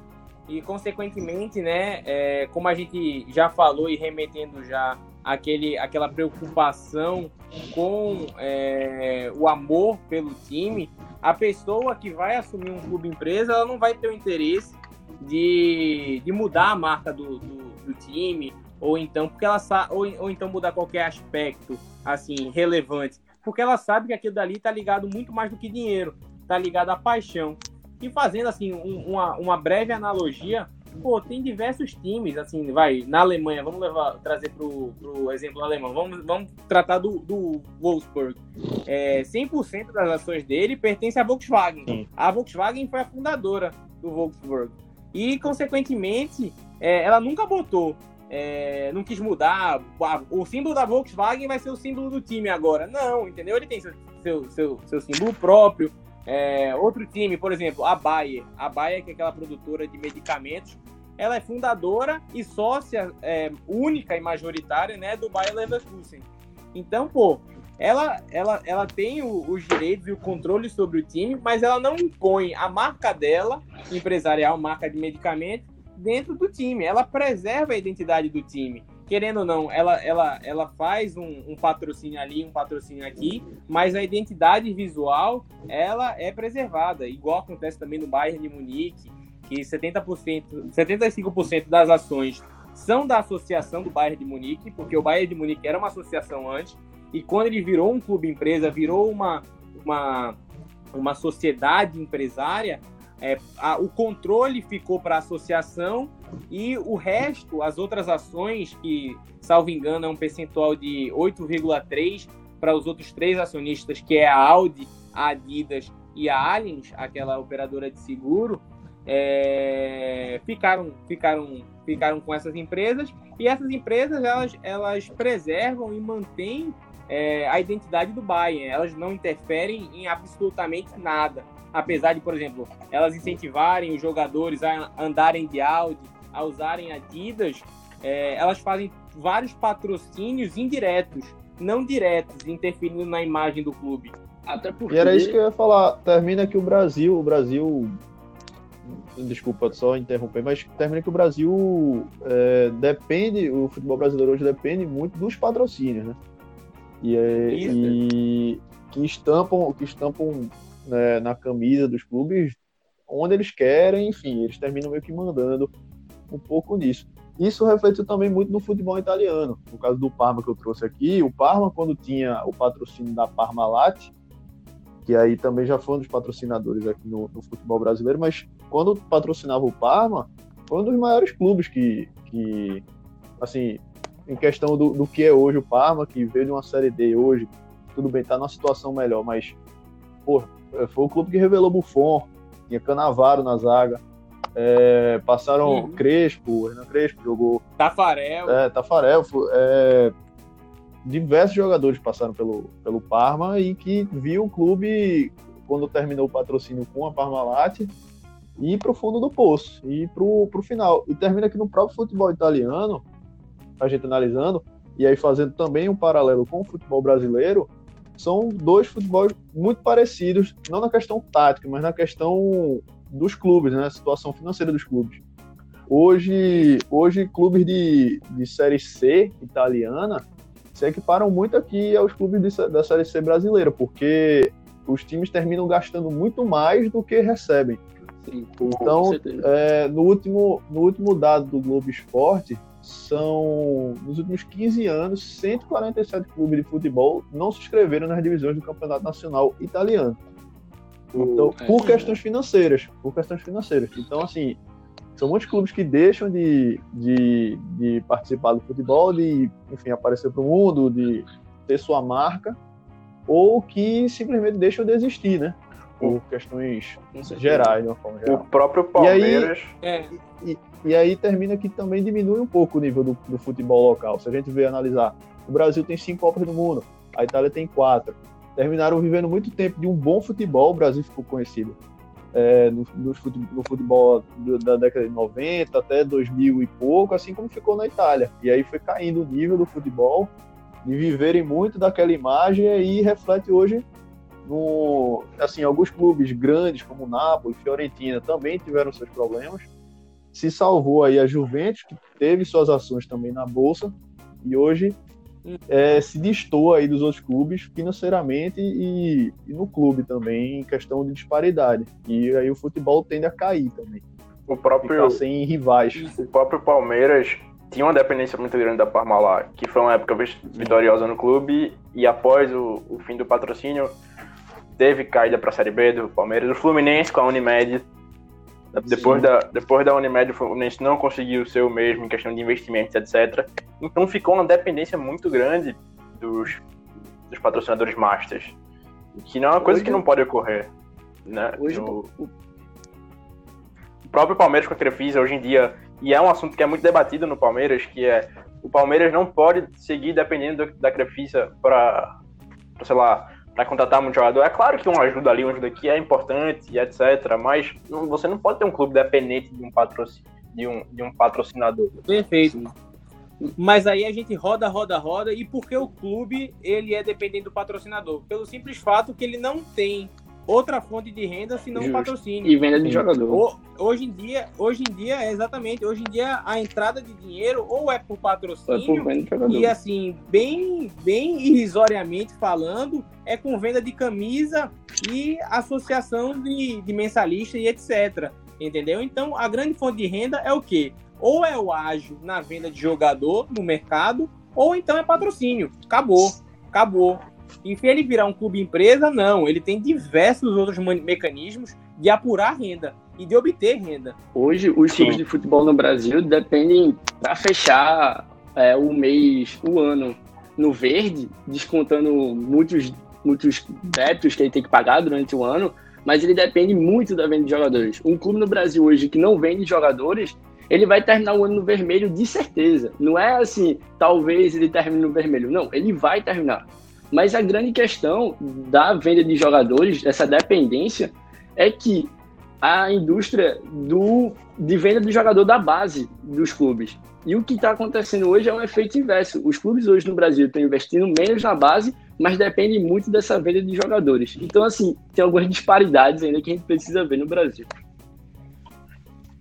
E, consequentemente, né, é, como a gente já falou e remetendo já aquele, aquela preocupação com é, o amor pelo time, a pessoa que vai assumir um clube empresa, ela não vai ter o interesse de, de mudar a marca do, do, do time, ou então porque ela ou, ou então mudar qualquer aspecto assim relevante, porque ela sabe que aquilo dali está ligado muito mais do que dinheiro, está ligado à paixão. E fazendo assim um- uma, uma breve analogia, pô, tem diversos times, assim, vai, na Alemanha, vamos levar, trazer pro, pro exemplo alemão, vamos, vamos tratar do, do Wolfsburg. É, 100% das ações dele pertence à Volkswagen. Sim. A Volkswagen foi a fundadora do Wolfsburg. E, consequentemente, é, ela nunca botou, é, não quis mudar, ah, o símbolo da Volkswagen vai ser o símbolo do time agora. Não, entendeu? Ele tem seu, seu, seu, seu símbolo próprio. É, outro time, por exemplo, a Bayer. A Bayer, que é aquela produtora de medicamentos, ela é fundadora e sócia é, única e majoritária né, do Bayer Leverkusen. Então, pô, ela, ela, ela tem o- os direitos e o controle sobre o time, mas ela não impõe a marca dela, empresarial, marca de medicamento, dentro do time. Ela preserva a identidade do time. Querendo ou não, ela, ela, ela faz um, um patrocínio ali, um patrocínio aqui, mas a identidade visual, ela é preservada. Igual acontece também no Bayern de Munique, que 70%, 75% das ações são da associação do Bayern de Munique, porque o Bayern de Munique era uma associação antes, e quando ele virou um clube empresa, virou uma, uma, uma sociedade empresária, é, a- o controle ficou para a associação e o resto, as outras ações, que, salvo engano, é um percentual de 8,3% para os outros três acionistas, que é a Audi, a Adidas e a Allianz, aquela operadora de seguro, é, ficaram, ficaram, ficaram com essas empresas e essas empresas elas, elas preservam e mantêm é, a identidade do Bayern. Elas não interferem em absolutamente nada. Apesar de, por exemplo, elas incentivarem os jogadores a andarem de Audi, a usarem Adidas, é, elas fazem vários patrocínios indiretos, não diretos, interferindo na imagem do clube. Até porque. E era isso que eu ia falar. Termina que o Brasil, o Brasil. Desculpa só interromper, mas termina que o Brasil é, depende, o futebol brasileiro hoje depende muito dos patrocínios, né? E, é, e que estampam, que estampam né, na camisa dos clubes onde eles querem, enfim, eles terminam meio que mandando um pouco nisso. Isso refletiu também muito no futebol italiano. No caso do Parma que eu trouxe aqui, o Parma, quando tinha o patrocínio da Parmalat, que aí também já foi um dos patrocinadores aqui no, no futebol brasileiro, mas quando patrocinava o Parma, foi um dos maiores clubes que, que assim, em questão do, do que é hoje o Parma, que veio de uma Série D hoje, tudo bem, tá numa situação melhor, mas, pô, foi o clube que revelou Buffon, tinha Canavaro na zaga. É, passaram Uhum. Crespo, Renan Crespo jogou. Tafarel. É, Tafarel, é, diversos jogadores passaram pelo, pelo Parma e que viu o clube, quando terminou o patrocínio com a Parmalat, ir para o fundo do poço, ir para o final. E termina aqui no próprio futebol italiano, a gente analisando, e aí fazendo também um paralelo com o futebol brasileiro, são dois futebols muito parecidos, não na questão tática, mas na questão dos clubes, né? A situação financeira dos clubes. Hoje, hoje clubes de, de Série C italiana se equiparam muito aqui aos clubes de, da Série C brasileira, porque os times terminam gastando muito mais do que recebem. Sim, Então, é, no, último, no último dado do Globo Esporte, são, nos últimos 15 anos, 147 clubes de futebol não se inscreveram nas divisões do Campeonato Nacional Italiano. Então, é. por questões financeiras. Por questões financeiras. Então, assim, são muitos clubes que deixam de, de, de participar do futebol, de, enfim, aparecer para o mundo, de ter sua marca, ou que simplesmente deixam de existir, né? Por questões gerais, de uma forma O geral. próprio Palmeiras. É, E aí termina que também diminui um pouco o nível do, do futebol local. Se a gente vê analisar, o Brasil tem cinco Copas do Mundo, a Itália tem quatro. Terminaram vivendo muito tempo de um bom futebol, o Brasil ficou conhecido é, no, no fute- no futebol da década de 90 até 2000 e pouco, assim como ficou na Itália. E aí foi caindo o nível do futebol, de viverem muito daquela imagem, e aí reflete hoje no, assim, alguns clubes grandes como Napoli, Fiorentina também tiveram seus problemas. Se salvou aí a Juventus, que teve suas ações também na bolsa e hoje é, se destoa aí dos outros clubes financeiramente e, e no clube também em questão de disparidade. E aí o futebol tende a cair também, O próprio, sem rivais. o próprio Palmeiras tinha uma dependência muito grande da Parmalat, que foi uma época vitoriosa no clube e após o, o fim do patrocínio teve caída para a Série B do Palmeiras. O Fluminense com a Unimed. Depois da, depois da Unimed, o Fluminense não conseguiu ser o mesmo em questão de investimentos, etc. Então ficou uma dependência muito grande dos, dos patrocinadores masters. Que não é uma coisa Hoje- que não pode ocorrer. Né? Hoje, No- o- o próprio Palmeiras com a Crefisa hoje em dia, e é um assunto que é muito debatido no Palmeiras, que é o Palmeiras não pode seguir dependendo do- da Crefisa para, sei lá, para contratar muito jogador. É claro que uma ajuda ali, uma ajuda aqui é importante e etc, mas não- você não pode ter um clube dependente de um, patrocin, de um, de um patrocinador. perfeito. Mas aí a gente roda, roda, roda. E por que o clube ele é dependente do patrocinador? Pelo simples fato que ele não tem outra fonte de renda senão o Justo. patrocínio. E venda de jogador. Ho- Hoje em dia, hoje em dia, é exatamente, hoje em dia a entrada de dinheiro ou é por patrocínio por venda de jogador. e assim, bem, bem irrisoriamente falando, é com venda de camisa e associação de, de mensalista e etc. Entendeu? Então, a grande fonte de renda é o quê? Ou é o ágio na venda de jogador no mercado, ou então é patrocínio. Acabou. Acabou. E se ele virar um clube empresa, não. Ele tem diversos outros mecanismos de apurar renda e de obter renda. Hoje, os Sim. clubes de futebol no Brasil dependem para fechar é, o mês, o ano no verde, descontando muitos, muitos débitos que ele tem que pagar durante o ano, mas ele depende muito da venda de jogadores. Um clube no Brasil hoje que não vende jogadores, ele vai terminar o ano no vermelho de certeza. Não é assim, talvez ele termine no vermelho. Não, ele vai terminar. Mas a grande questão da venda de jogadores, essa dependência, é que a indústria do, de venda do jogador da base dos clubes. E o que está acontecendo hoje é um efeito inverso. Os clubes hoje no Brasil estão investindo menos na base, mas dependem muito dessa venda de jogadores. Então, assim, tem algumas disparidades ainda que a gente precisa ver no Brasil.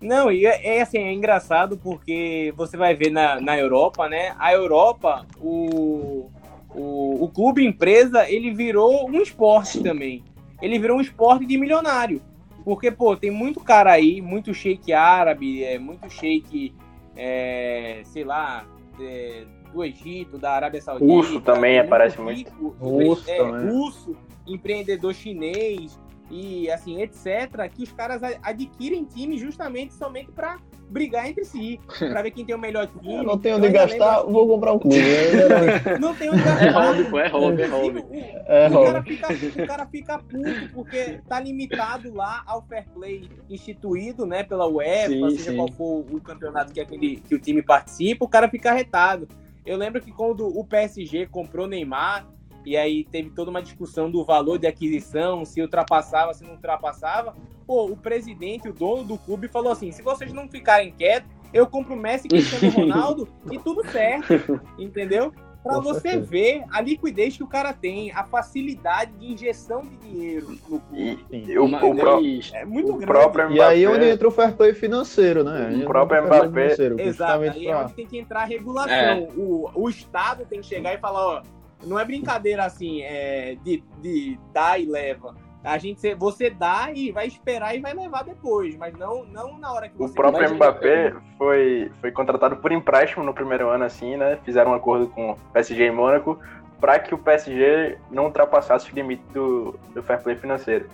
Não, e é, é assim, é engraçado porque você vai ver na, na Europa, né? A Europa, o, o, o clube empresa, ele virou um esporte também. Ele virou um esporte de milionário. Porque, pô, tem muito cara aí, muito shake árabe, é, muito shake, é, sei lá, é, do Egito, da Arábia Saudita. Russo também aparece muito. rico, Russo é, também. russo, empreendedor chinês e assim, etc., que os caras adquirem time justamente somente para brigar entre si, pra ver quem tem o melhor time. Eu não tenho Eu onde gastar, lembro- vou comprar um clube. Não tem onde gastar. É hobby, pô, é hobby, é hobby. É, o, cara fica, o cara fica puto porque tá limitado lá ao fair play instituído, né, pela UEFA, Sim, seja sim. qual for o campeonato que, aquele, que o time participa, o cara fica arretado. Eu lembro que quando o PSG comprou Neymar, e aí teve toda uma discussão do valor de aquisição, se ultrapassava, se não ultrapassava, pô, o presidente, o dono do clube falou assim, se vocês não ficarem quietos, eu compro o Messi, Cristiano Ronaldo e tudo certo, entendeu? Pra Com você certeza. ver a liquidez que o cara tem, a facilidade de injeção de dinheiro no clube. E o, o, pró- Mas, É muito o grande. próprio E aí é onde entra o fair play financeiro, né? O próprio Mbappé- Exato, aí é pra- onde tem que entrar a regulação. É. O, o Estado tem que chegar e falar, ó, não é brincadeira assim, é, de, de dar e leva. A gente, você dá e vai esperar e vai levar depois, mas não, não na hora que o você próprio vai- Mbappé foi, foi contratado por empréstimo no primeiro ano, assim, né? Fizeram um acordo com o PSG e Mônaco para que o PSG não ultrapassasse o limite do, do fair play financeiro.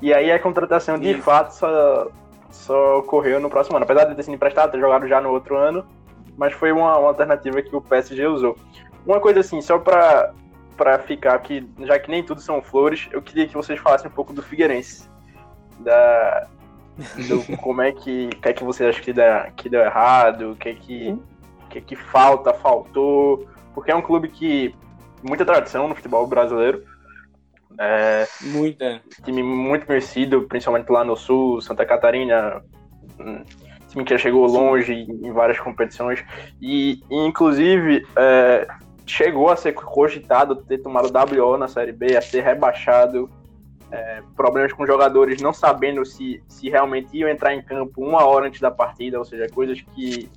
E aí a contratação de Isso. fato só, só ocorreu no próximo ano. Apesar de ter sido emprestado, ter jogado já no outro ano, mas foi uma, uma alternativa que o PSG usou. Uma coisa assim, só para para ficar aqui, já que nem tudo são flores, eu queria que vocês falassem um pouco do Figueirense. Da, do como é que, o que é que você acha que deu, que deu errado, o que é que, que é que falta, faltou, porque é um clube que muita tradição no futebol brasileiro, é, Muita. time muito conhecido, principalmente lá no sul, Santa Catarina, hum, time que já chegou longe em várias competições e, e, inclusive é, chegou a ser cogitado ter tomado WO na Série B, a ser rebaixado, é, problemas com jogadores não sabendo se, se realmente iam entrar em campo uma hora antes da partida, ou seja, coisas que,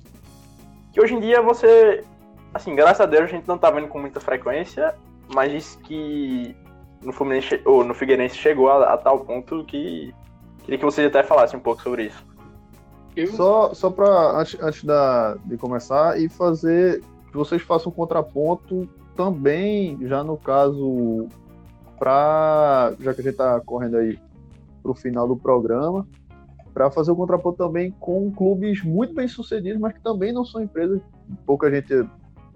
que hoje em dia você, assim, graças a Deus a gente não tá vendo com muita frequência, mas isso que no Fluminense ou no Figueirense chegou a, a tal ponto que queria que vocês até falassem um pouco sobre isso. Só, só para antes, antes da, de começar e fazer que vocês façam um contraponto também, já no caso, para já que a gente está correndo aí para o final do programa, para fazer o contraponto também com clubes muito bem sucedidos, mas que também não são empresas, pouca gente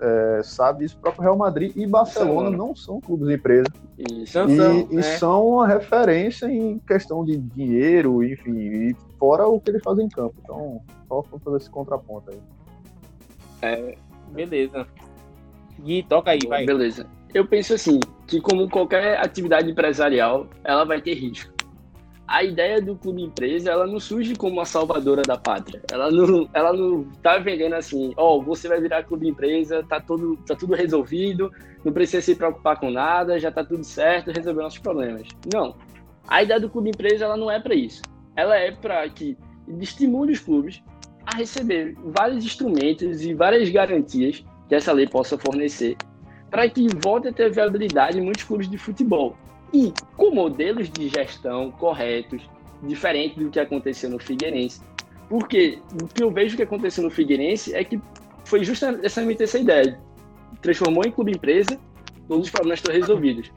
é, sabe isso, o próprio Real Madrid e Barcelona Barcelona. não são clubes empresas. isso. Não E, são, e né? são uma referência em questão de dinheiro, enfim, e fora o que eles fazem em campo. Então, só pra fazer esse contraponto aí. Beleza. Gui, toca aí, vai. Beleza. Eu penso assim, que como qualquer atividade empresarial, ela vai ter risco. A ideia do clube empresa, ela não surge como uma salvadora da pátria. Ela não, ela não tá vendendo assim, ó, você vai virar clube empresa, tá tudo, tá tudo resolvido, não precisa se preocupar com nada, já tá tudo certo, resolveu nossos problemas. Não. A ideia do clube empresa, ela não é para isso. Ela é para que estimule os clubes a receber vários instrumentos e várias garantias que essa lei possa fornecer para que volte a ter viabilidade em muitos clubes de futebol. E com modelos de gestão corretos, diferente do que aconteceu no Figueirense. Porque o que eu vejo que aconteceu no Figueirense é que foi justamente essa ideia. Transformou em clube empresa, todos os problemas estão resolvidos.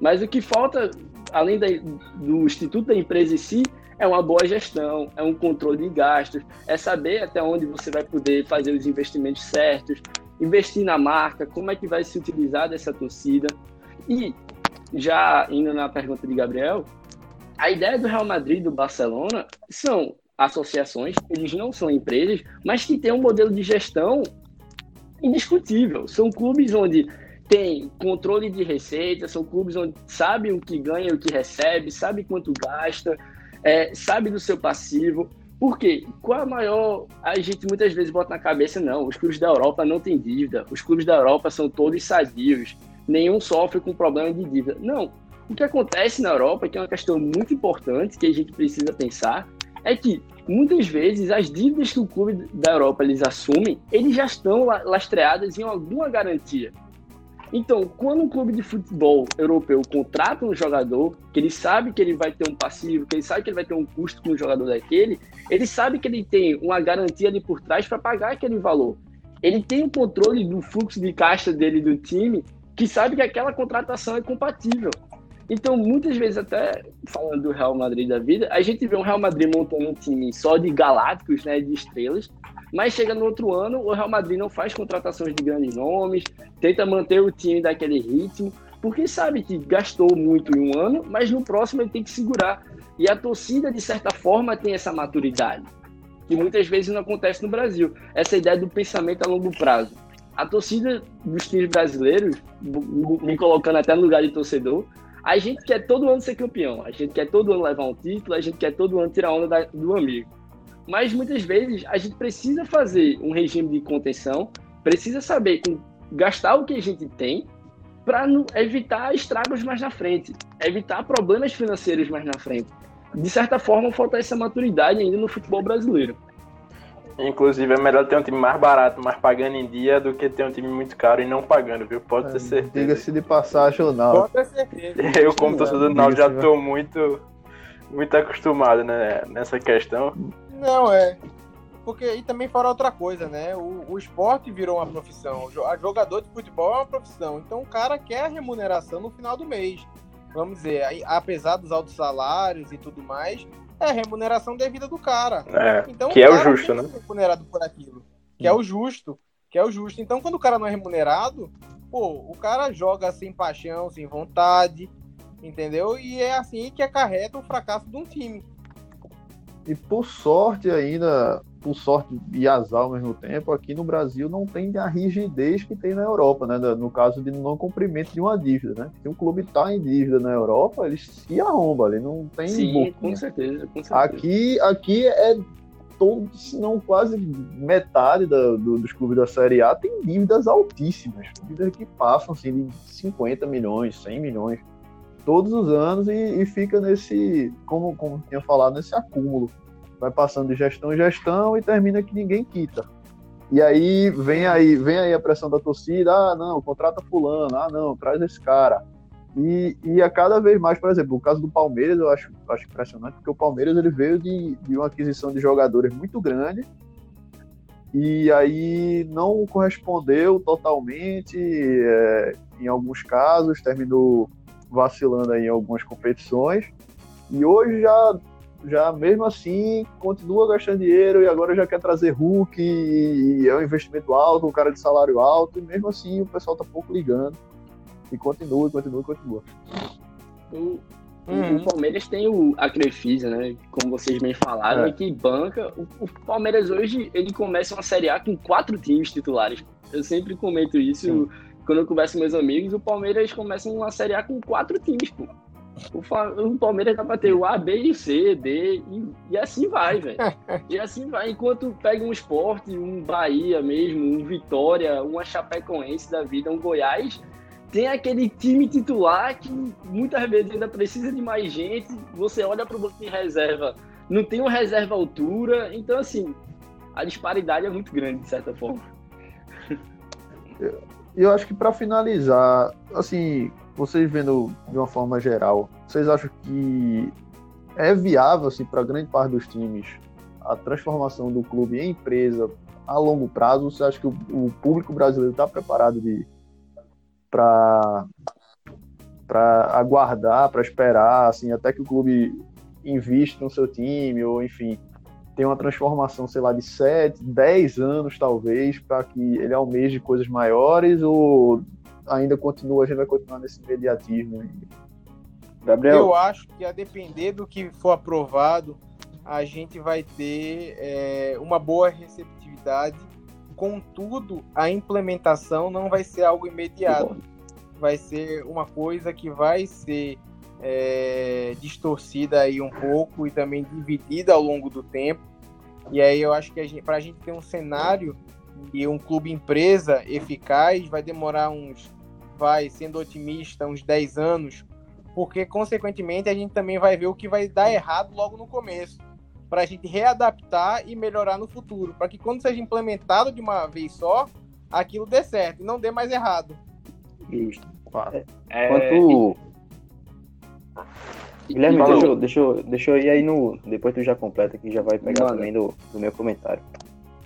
Mas o que falta, além da, do Instituto da Empresa em si, é uma boa gestão, é um controle de gastos, é saber até onde você vai poder fazer os investimentos certos, investir na marca, como é que vai se utilizar dessa torcida. E, já indo na pergunta de Gabriel, a ideia do Real Madrid e do Barcelona são associações, eles não são empresas, mas que têm um modelo de gestão indiscutível. São clubes onde tem controle de receita, são clubes onde sabe o que ganha o que recebe, sabe quanto gasta, é, sabe do seu passivo. Por quê? Qual a maior. A gente muitas vezes bota na cabeça, não, os clubes da Europa não têm dívida, os clubes da Europa são todos sadios, nenhum sofre com problema de dívida. Não. O que acontece na Europa, que é uma questão muito importante que a gente precisa pensar, é que muitas vezes as dívidas que o clube da Europa eles assumem, eles já estão lastreadas em alguma garantia. Então, quando um clube de futebol europeu contrata um jogador, que ele sabe que ele vai ter um passivo, que ele sabe que ele vai ter um custo com um jogador daquele, ele sabe que ele tem uma garantia ali por trás para pagar aquele valor. Ele tem o controle do fluxo de caixa dele do time, que sabe que aquela contratação é compatível. Então, muitas vezes, até falando do Real Madrid da vida, a gente vê um Real Madrid montando um time só de galácticos, né, de estrelas, mas chega no outro ano, o Real Madrid não faz contratações de grandes nomes, tenta manter o time daquele ritmo, porque sabe que gastou muito em um ano, mas no próximo ele tem que segurar. E a torcida, de certa forma, tem essa maturidade, que muitas vezes não acontece no Brasil. Essa ideia do pensamento a longo prazo. A torcida dos times brasileiros, me colocando até no lugar de torcedor, a gente quer todo ano ser campeão, a gente quer todo ano levar um título, a gente quer todo ano tirar onda da, do amigo. Mas muitas vezes a gente precisa fazer um regime de contenção, precisa saber com, gastar o que a gente tem para evitar estragos mais na frente, evitar problemas financeiros mais na frente. De certa forma, falta essa maturidade ainda no futebol brasileiro. Inclusive, é melhor ter um time mais barato, mas pagando em dia, do que ter um time muito caro e não pagando, viu? Pode ter é, certeza. Diga-se de passagem, ou não. Pode ter certeza. Eu, como torcedor do Náutico, já estou muito, muito acostumado né, nessa questão. Não, é. Porque e também fora outra coisa, né? O, o esporte virou uma profissão. O jogador de futebol é uma profissão. Então o cara quer a remuneração no final do mês. Vamos dizer, apesar dos altos salários e tudo mais, é a remuneração devida do cara. É, então, que é o justo, né? remunerado por aquilo. Que é o justo. Que é o justo. Então, quando o cara não é remunerado, pô, o cara joga sem paixão, sem vontade, entendeu? E é assim que acarreta o fracasso de um time. E por sorte ainda, por sorte e azar ao mesmo tempo, aqui no Brasil não tem a rigidez que tem na Europa, né? No caso de não cumprimento de uma dívida, né? Se um clube está em dívida na Europa, ele se arromba, ele não tem. Sim, com certeza, com certeza. Aqui, aqui é todo, se não quase metade da, do, dos clubes da Série A tem dívidas altíssimas, dívidas que passam assim, de 50 milhões, 100 milhões todos os anos e, e fica nesse, como, como tinha falado, nesse acúmulo. Vai passando de gestão em gestão e termina que ninguém quita. E aí vem aí, vem aí a pressão da torcida, ah, não, contrata fulano, ah, não, traz esse cara. E, e a cada vez mais, por exemplo, o caso do Palmeiras, eu acho, acho impressionante, porque o Palmeiras ele veio de, de uma aquisição de jogadores muito grande e aí não correspondeu totalmente, é, em alguns casos, terminou vacilando aí em algumas competições. E hoje já, já mesmo assim, continua gastando dinheiro e agora já quer trazer Hulk e, é um investimento alto, um cara de salário alto, e mesmo assim o pessoal tá pouco ligando. E continua, continua, continua. O, uhum. o Palmeiras tem o, a Crefisa, né? Como vocês bem falaram, é. que banca. O, o, Palmeiras hoje ele começa uma Série A com quatro times titulares. Eu sempre comento isso. Sim quando eu converso com meus amigos, o Palmeiras começa uma Série A com quatro times, pô. O, Palmeiras dá pra ter o A, B e C, D, e, e assim vai, velho. e assim vai. Enquanto pega um esporte, um Bahia mesmo, um Vitória, uma Chapecoense da vida, um Goiás, tem aquele time titular que muitas vezes ainda precisa de mais gente. Você olha pro banco de reserva, não tem uma reserva altura. Então, assim, a disparidade é muito grande, de certa forma. E eu acho que para finalizar, assim, vocês vendo de uma forma geral, vocês acham que é viável assim, para grande parte dos times a transformação do clube em empresa a longo prazo? Você acha que o, o público brasileiro está preparado para para aguardar, para esperar, assim, até que o clube invista no seu time, ou enfim, tem uma transformação, sei lá, de 7, 10 anos talvez, para que ele almeje coisas maiores ou ainda continua, a gente vai continuar nesse imediatismo? Gabriel? Eu acho que a depender do que for aprovado, a gente vai ter é, uma boa receptividade. Contudo, a implementação não vai ser algo imediato. Vai ser uma coisa que vai ser é, distorcida aí um pouco e também dividida ao longo do tempo. E aí eu acho que para a gente ter um cenário e um clube empresa eficaz vai demorar uns, vai sendo otimista, uns 10 anos, porque consequentemente a gente também vai ver o que vai dar errado logo no começo, para a gente readaptar e melhorar no futuro, para que quando seja implementado de uma vez só, aquilo dê certo e não dê mais errado. Justo. É, é... Quanto Guilherme, deixa eu, deixa, eu, deixa eu ir aí no. Depois tu já completa, que já vai pegar Mano. também do, do meu comentário.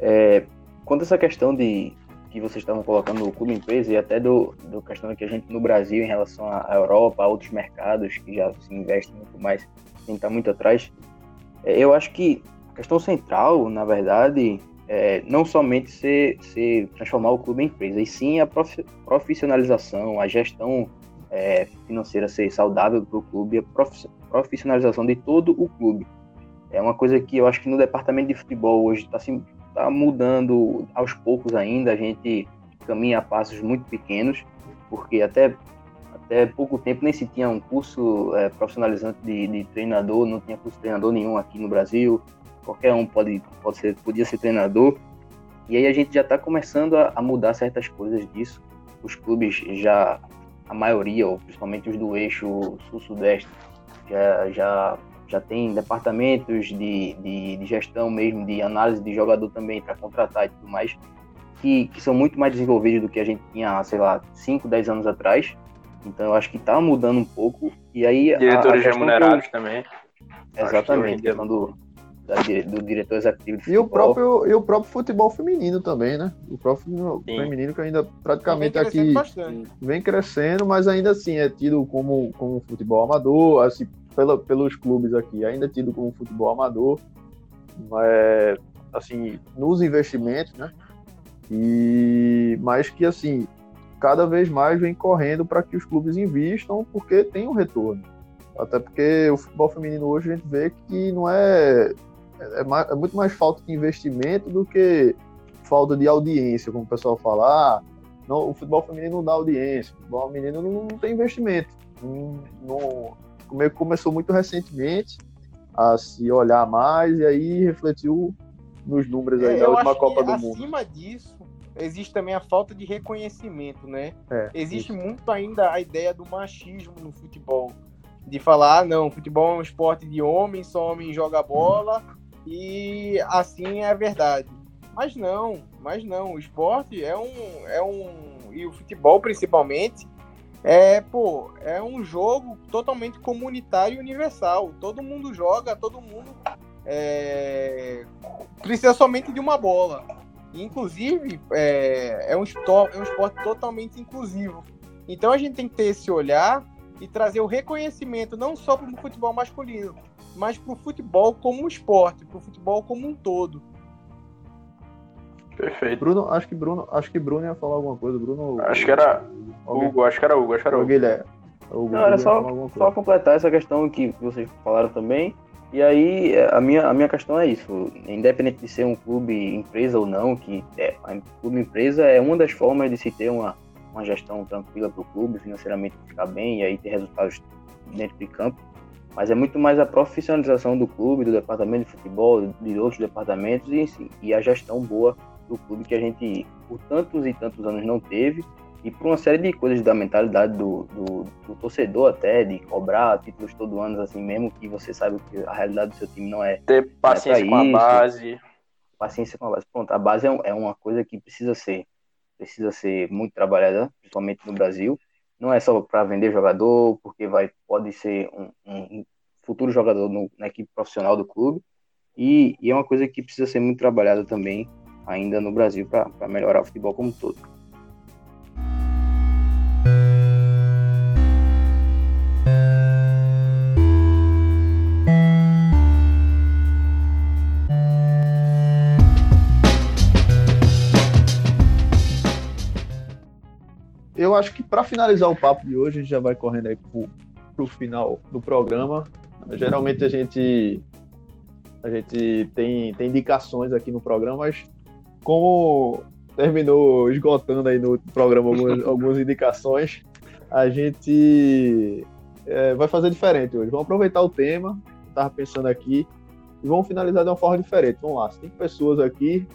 É, quanto a essa questão de que vocês estavam colocando o clube empresa e até do, do questão que a gente no Brasil em relação à Europa, a outros mercados que já se investem muito mais, tem está muito atrás. É, eu acho que a questão central, na verdade, é não somente ser, ser transformar o clube em empresa, e sim a profissionalização, a gestão é, financeira ser saudável para o clube, a profissionalização de todo o clube. É uma coisa que eu acho que no departamento de futebol hoje está assim, tá mudando aos poucos ainda, a gente caminha a passos muito pequenos, porque até, até pouco tempo nem se tinha um curso é, profissionalizante de, de, treinador, não tinha curso de treinador nenhum aqui no Brasil, qualquer um pode, pode ser, podia ser treinador, e aí a gente já está começando a, a, mudar certas coisas disso, os clubes já, a maioria, ou principalmente os do eixo sul-sudeste, já, já já tem departamentos de, de, de, gestão mesmo, de análise de jogador também para contratar e tudo mais, que, que, são muito mais desenvolvidos do que a gente tinha, sei lá, 5, 10 anos atrás. Então eu acho que está mudando um pouco. E aí. Diretores a, a remunerados eu... também. Exatamente, questão do, da, do diretor executivo de futebol. E o, próprio, e o próprio futebol feminino também, né? O próprio Sim. feminino que ainda praticamente vem aqui bastante. vem crescendo, mas ainda assim é tido como, como futebol amador, assim, pela, pelos clubes aqui, ainda tido como futebol amador, mas, assim, nos investimentos, né? E, mas que, assim, cada vez mais vem correndo para que os clubes invistam, porque tem um retorno. Até porque o futebol feminino hoje a gente vê que não é. É, mais, é muito mais falta de investimento do que falta de audiência, como o pessoal fala. Ah, não, o futebol feminino não dá audiência, o futebol feminino não, não tem investimento. Não, não, começou muito recentemente a se olhar mais e aí refletiu nos números aí é, da última Copa do acima Mundo. Acima disso, existe também a falta de reconhecimento, né? É, existe isso. muito ainda a ideia do machismo no futebol. De falar, ah, não, futebol é um esporte de homem, só homem joga bola e assim é verdade. Mas não, mas não, o esporte é um, é um e o futebol principalmente é, pô, é um jogo totalmente comunitário e universal. Todo mundo joga, todo mundo é, precisa somente de uma bola. Inclusive, é, é, um é um esporte totalmente inclusivo. Então a gente tem que ter esse olhar e trazer o reconhecimento não só para o futebol masculino, mas para o futebol como um esporte, para o futebol como um todo. Perfeito. Bruno, acho que Bruno, acho que Bruno ia falar alguma coisa. Bruno. Acho que era Hugo, acho que era Hugo, acho que era Hugo. Guilherme. Hugo, Não, era só, só completar essa questão que vocês falaram também. E aí, a minha, a minha questão é isso. Independente de ser um clube empresa ou não, que é, a clube empresa é uma das formas de se ter uma, uma gestão tranquila para o clube, financeiramente ficar bem e aí ter resultados dentro de campo. Mas é muito mais a profissionalização do clube, do departamento de futebol, de outros departamentos e, e a gestão boa do clube que a gente, por tantos e tantos anos, não teve, e por uma série de coisas da mentalidade do, do, do, torcedor até, de cobrar títulos todo ano, assim, mesmo que você saiba que a realidade do seu time não é. Ter paciência é com a base. Paciência com a base. Pronto, a base é, é uma coisa que precisa ser, precisa ser muito trabalhada, principalmente no Brasil. Não é só para vender jogador, porque vai, pode ser um, um futuro jogador no, na equipe profissional do clube. E, e é uma coisa que precisa ser muito trabalhada também ainda no Brasil para melhorar o futebol como um todo. Eu acho que para finalizar o papo de hoje, a gente já vai correndo aí para o final do programa. Geralmente a gente a gente tem, tem indicações aqui no programa, mas como terminou esgotando aí no programa algumas, algumas indicações, a gente é, vai fazer diferente hoje. Vamos aproveitar o tema, estava pensando aqui, e vamos finalizar de uma forma diferente. Vamos lá, cinco pessoas aqui,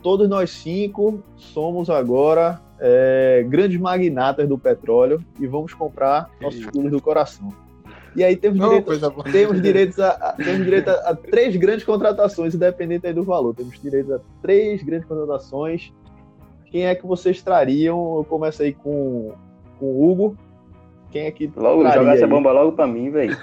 todos nós cinco somos agora é, grandes magnatas do petróleo e vamos comprar nossos clubes do coração. E aí temos, Não, direito, temos, direitos a, a, temos direito a, a, três grandes contratações, independente aí do valor. Temos direito a três grandes contratações. Quem é que vocês trariam? Eu começo aí com, com o Hugo. Quem é que Logo, jogar essa bomba logo pra mim, velho.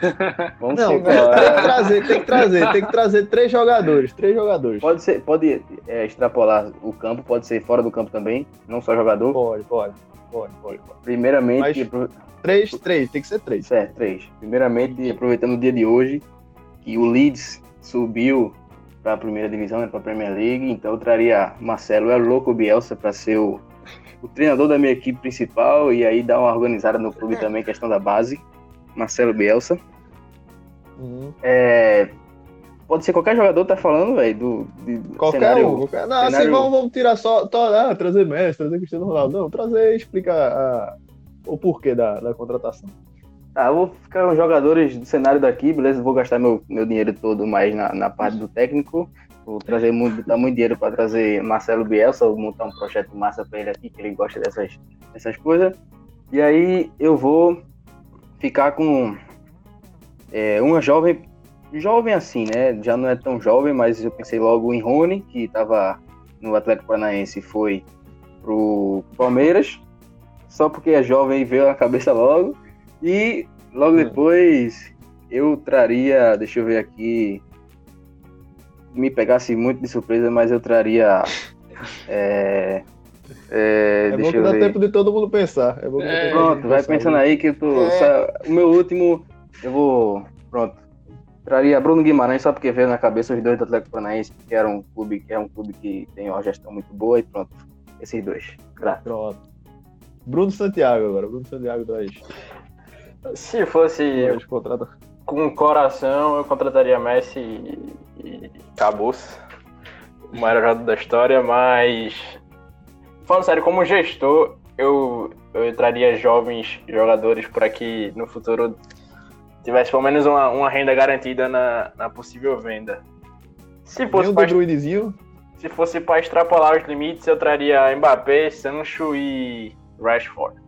Vamos Não, ser tem que trazer, tem que trazer, tem que trazer três jogadores, três jogadores. Pode ser, pode é, extrapolar o campo, pode ser fora do campo também, não só jogador. Pode, pode, pode, pode. pode. Primeiramente, Mas- Três, três, tem que ser três. certo, três. Primeiramente, aproveitando o dia de hoje, que o Leeds subiu para a primeira divisão, né, para a Premier League, então eu traria Marcelo El Louco Bielsa para ser o, o treinador da minha equipe principal e aí dar uma organizada no clube também, questão da base. Marcelo Bielsa. Uhum. É, pode ser qualquer jogador, tá falando, velho, do, do Qualquer cenário- um. Qualquer... Não, assim, cenário- vamos, vamos tirar só. to- ah, trazer Messi, trazer Cristiano Ronaldo. Não, trazer e explicar ah, o porquê da, da contratação. Ah, eu vou ficar os jogadores do cenário daqui, beleza? Vou gastar meu, meu dinheiro todo mais na, na parte do técnico. Vou trazer muito, botar muito dinheiro para trazer Marcelo Bielsa, vou montar um projeto massa para ele aqui, que ele gosta dessas, dessas coisas. E aí eu vou ficar com é, uma jovem, jovem assim, né? Já não é tão jovem, mas eu pensei logo em Rony, que estava no Atlético Paranaense e foi pro Palmeiras, só porque é jovem veio na cabeça logo. E logo Hum. depois eu traria, deixa eu ver aqui, me pegasse muito de surpresa, mas eu traria. É, é, É bom deixa que eu dá ver. tempo de todo mundo pensar. É bom que dá É, tempo de todo Pronto, vai pensar. pensando aí que eu tô. É. sa- O meu último, eu vou. Pronto. Traria Bruno Guimarães só porque veio na cabeça os dois do Atlético Paranaense, que era um clube que é um clube que tem uma gestão muito boa e pronto. Esses dois. Graças. Pronto. Bruno Santiago agora. Bruno Santiago traz. Se fosse com o coração, eu contrataria Messi e, e acabou-se. O maior jogador da história, mas. Falando sério, como gestor, eu, eu traria jovens jogadores para que no futuro tivesse pelo menos uma, uma renda garantida na, na possível venda. Se fosse Bruynezinho. se fosse para extrapolar os limites, eu traria Mbappé, Sancho e Rashford.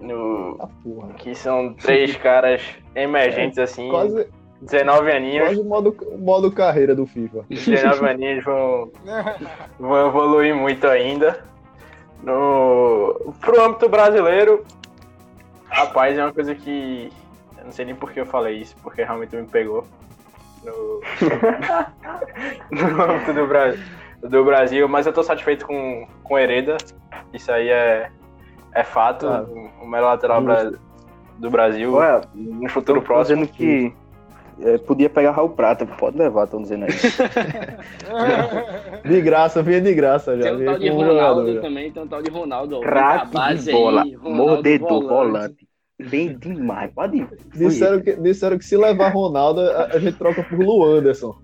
No, Ah, porra. que são três caras emergentes assim, Quase, 19 aninhos. quase o modo, modo carreira do FIFA. Os 19 aninhos vão, vão evoluir muito ainda. No, pro âmbito brasileiro, rapaz, é uma coisa que. Eu não sei nem por que eu falei isso, porque realmente me pegou. No, no âmbito do, Bra- do Brasil, mas eu tô satisfeito com, com Hereda. Isso aí é, é fato. Ah. o melhor lateral do Brasil Olha, no futuro próximo. dizendo que é, podia pegar Raul Prata, pode levar, estão dizendo aí. De graça, vinha de graça já. Tem um tal de Ronaldo jogador também, tem um tal de Ronaldo. Craque de bola, aí, mordedor, volante. Bem demais, pode ir. Disseram que, disseram que se levar Ronaldo, a, a gente troca por Luanderson.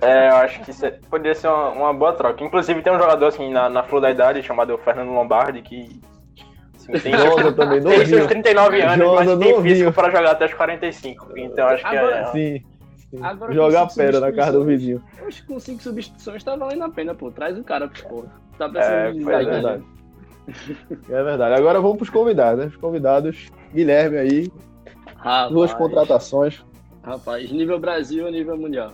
É, eu acho que isso é- poderia ser uma, uma boa troca. Inclusive, tem um jogador assim na, na flor da idade chamado Fernando Lombardi que tem, seus, Josa também, tem seus novinho. 39 anos, Josa mas tem novinho. físico para jogar até os 45. Então, acho que Agora- é. Sim. sim. Agora Jogar pedra na casa do vizinho. Oxe, com cinco substituições tá valendo a pena, pô. Traz o cara pro porra. Tá precisando É, de pois é. zagueiro. verdade. É verdade. Agora vamos pros convidados, né? Os convidados, Guilherme aí, Rapaz, duas contratações. Rapaz, nível Brasil ou nível mundial?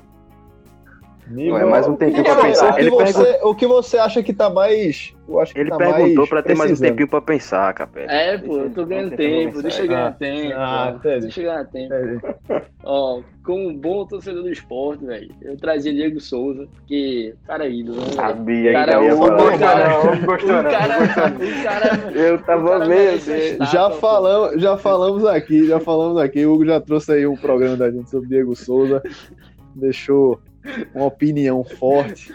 Nível- Ué, mais um tempinho pra O que pensar. você- Ele você, o que você acha que tá mais. Eu acho que Ele tá perguntou mais pra ter mais um tempinho pra pensar, Capela. É, pô, eu tô ganhando tempo, deixa eu ganhar tempo. Ah, entendi. Deixa eu ganhar tempo. É, Ó, como um bom torcedor do esporte, velho, eu trazia Diego Souza, porque o cara é ídolo, né? Sabia Cara, que eu ia o falar. cara- Não, gostou O não, cara, o Eu o tava cara meio Já falamos, já falamos aqui, já falamos aqui. O Hugo já trouxe aí um programa da gente sobre Diego Souza. Deixou uma opinião forte.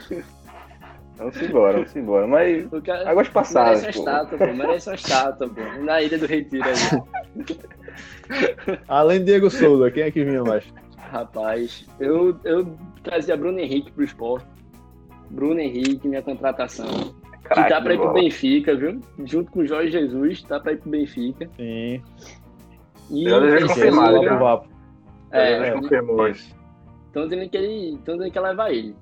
Vamos embora, vamos embora. Mas cara águas passadas, merece uma estátua, pô. Merece uma estátua, pô. Na Ilha do Retiro aí. Além Diego Souza, quem é que vinha mais? Rapaz, eu, eu trazia Bruno Henrique pro esporte. Bruno Henrique, minha contratação. Que Craque tá pra ir pro. Benfica, viu? Junto com o Jorge Jesus, tá pra ir pro Benfica. Sim. E Já deixa esse confirmado, já. Vapo. É, Já confirmou isso. Estão dizendo que ele. Estão dizendo que ia levar ele.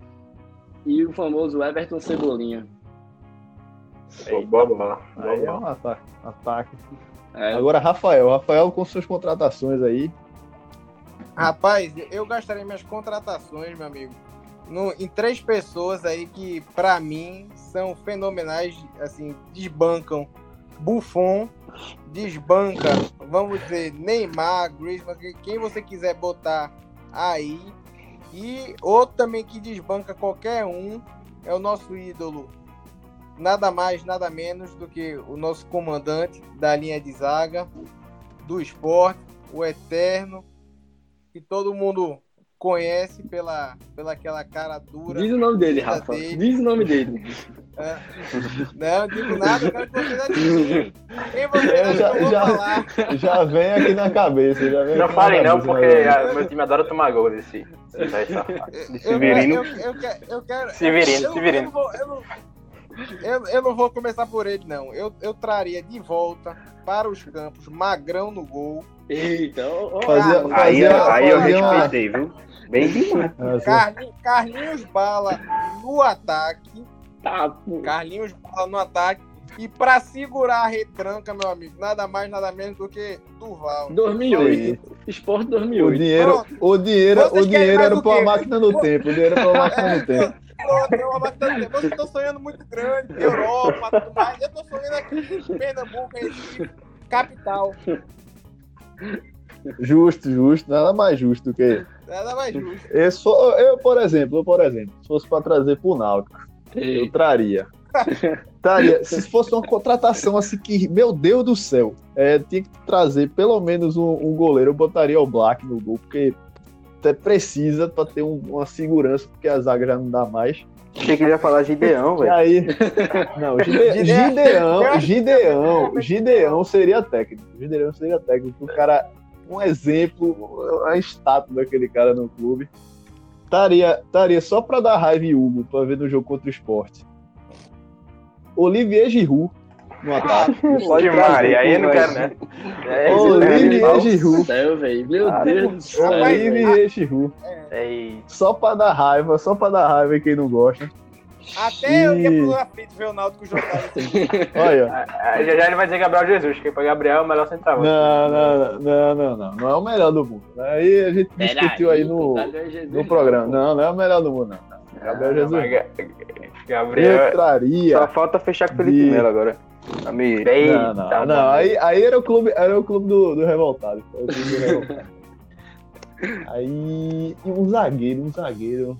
E o famoso Everton Cebolinha. Pô, boa. Boa Aí é um ataque. ataque. É, Agora, Rafael. Rafael com suas contratações aí. Rapaz, eu gastaria minhas contratações, meu amigo, no- em três pessoas aí que, pra mim, são fenomenais, assim, desbancam Buffon, desbanca, vamos dizer, Neymar, Griezmann, que- quem você quiser botar aí. E outro também que desbanca qualquer um é o nosso ídolo. Nada mais, nada menos do que o nosso comandante da linha de zaga do esporte, o Eterno, que todo mundo conhece pela, pela aquela cara dura. Diz o nome dele, Rafa. dele. Diz o nome dele. Não, digo nada, eu quero que vocês Eu acham já- já- falar? Já vem aqui na cabeça. Já vem Não aqui falem não, porque né? ah, meu time adora tomar gol desse. safado. Eu, Severino. eu, eu, quero- eu quero. Severino, eu, Severino. Eu não, vou, eu, não, eu, eu não vou começar por ele, não. Eu, eu traria de volta para os campos Magrão no gol, Eita. Fazia- Cara, Aí, fazia- aí eu respeitei, viu? Bem demais. Assim, Carlinhos, Carlinhos Bala no ataque. Tá. Carlinhos Bala no ataque. E para segurar a retranca, meu amigo, nada mais, nada menos do que Durval. 2008. Esporte O 2008. dinheiro, Pronto. o dinheiro, Vocês o dinheiro era o pra uma máquina do tempo. O dinheiro era pra uma máquina do tempo. Pronto, tempo. Vocês estão sonhando muito grande, Europa, tudo mais. Eu tô sonhando aqui em Pernambuco, Recife, capital. Justo, justo. Nada mais justo do que. Nada mais justo. Eu, sou, eu, por exemplo, eu, por exemplo, se fosse pra trazer pro Náutico, eu traria. traria. Se fosse uma contratação assim que, meu Deus do céu, é, tinha que trazer pelo menos um, um goleiro. Eu botaria o Black no gol, porque até precisa pra ter um- uma segurança, porque a zaga já não dá mais. Achei que ele ia falar Gideão, velho. aí. Não, Gide- Gideão- Gideão, Gideão, seria técnico. Gideão seria técnico. O cara, um exemplo, a estátua daquele cara no clube. Estaria, estaria só pra dar raiva em Hugo, pra ver no jogo contra o esporte. Olivier Giroud no ataque. Pode Maria, aí eu não quero, né? É, Olivier Giroud. Céu. Meu Deus do céu. Olivier Giroud. é, Só pra dar raiva, só pra dar raiva em quem não gosta. Até eu ia pro aflito ver o Náutico jogar. Olha. Ah, Já já ele vai dizer Gabriel Jesus, que pra Gabriel é o melhor centroavante. Não, não, não, não, não. Não é o melhor do mundo. Aí a gente discutiu aí no, no programa. Não, não é o melhor do mundo, não. Gabriel Jesus. Gabriel. Eu traria. Só falta fechar com o Felipe De- Melo agora. Amigo. Eita, Não, não, mano. não. Aí, aí era o clube, era o clube do, do revoltado. Clube do revoltado. aí. E um zagueiro, um zagueiro.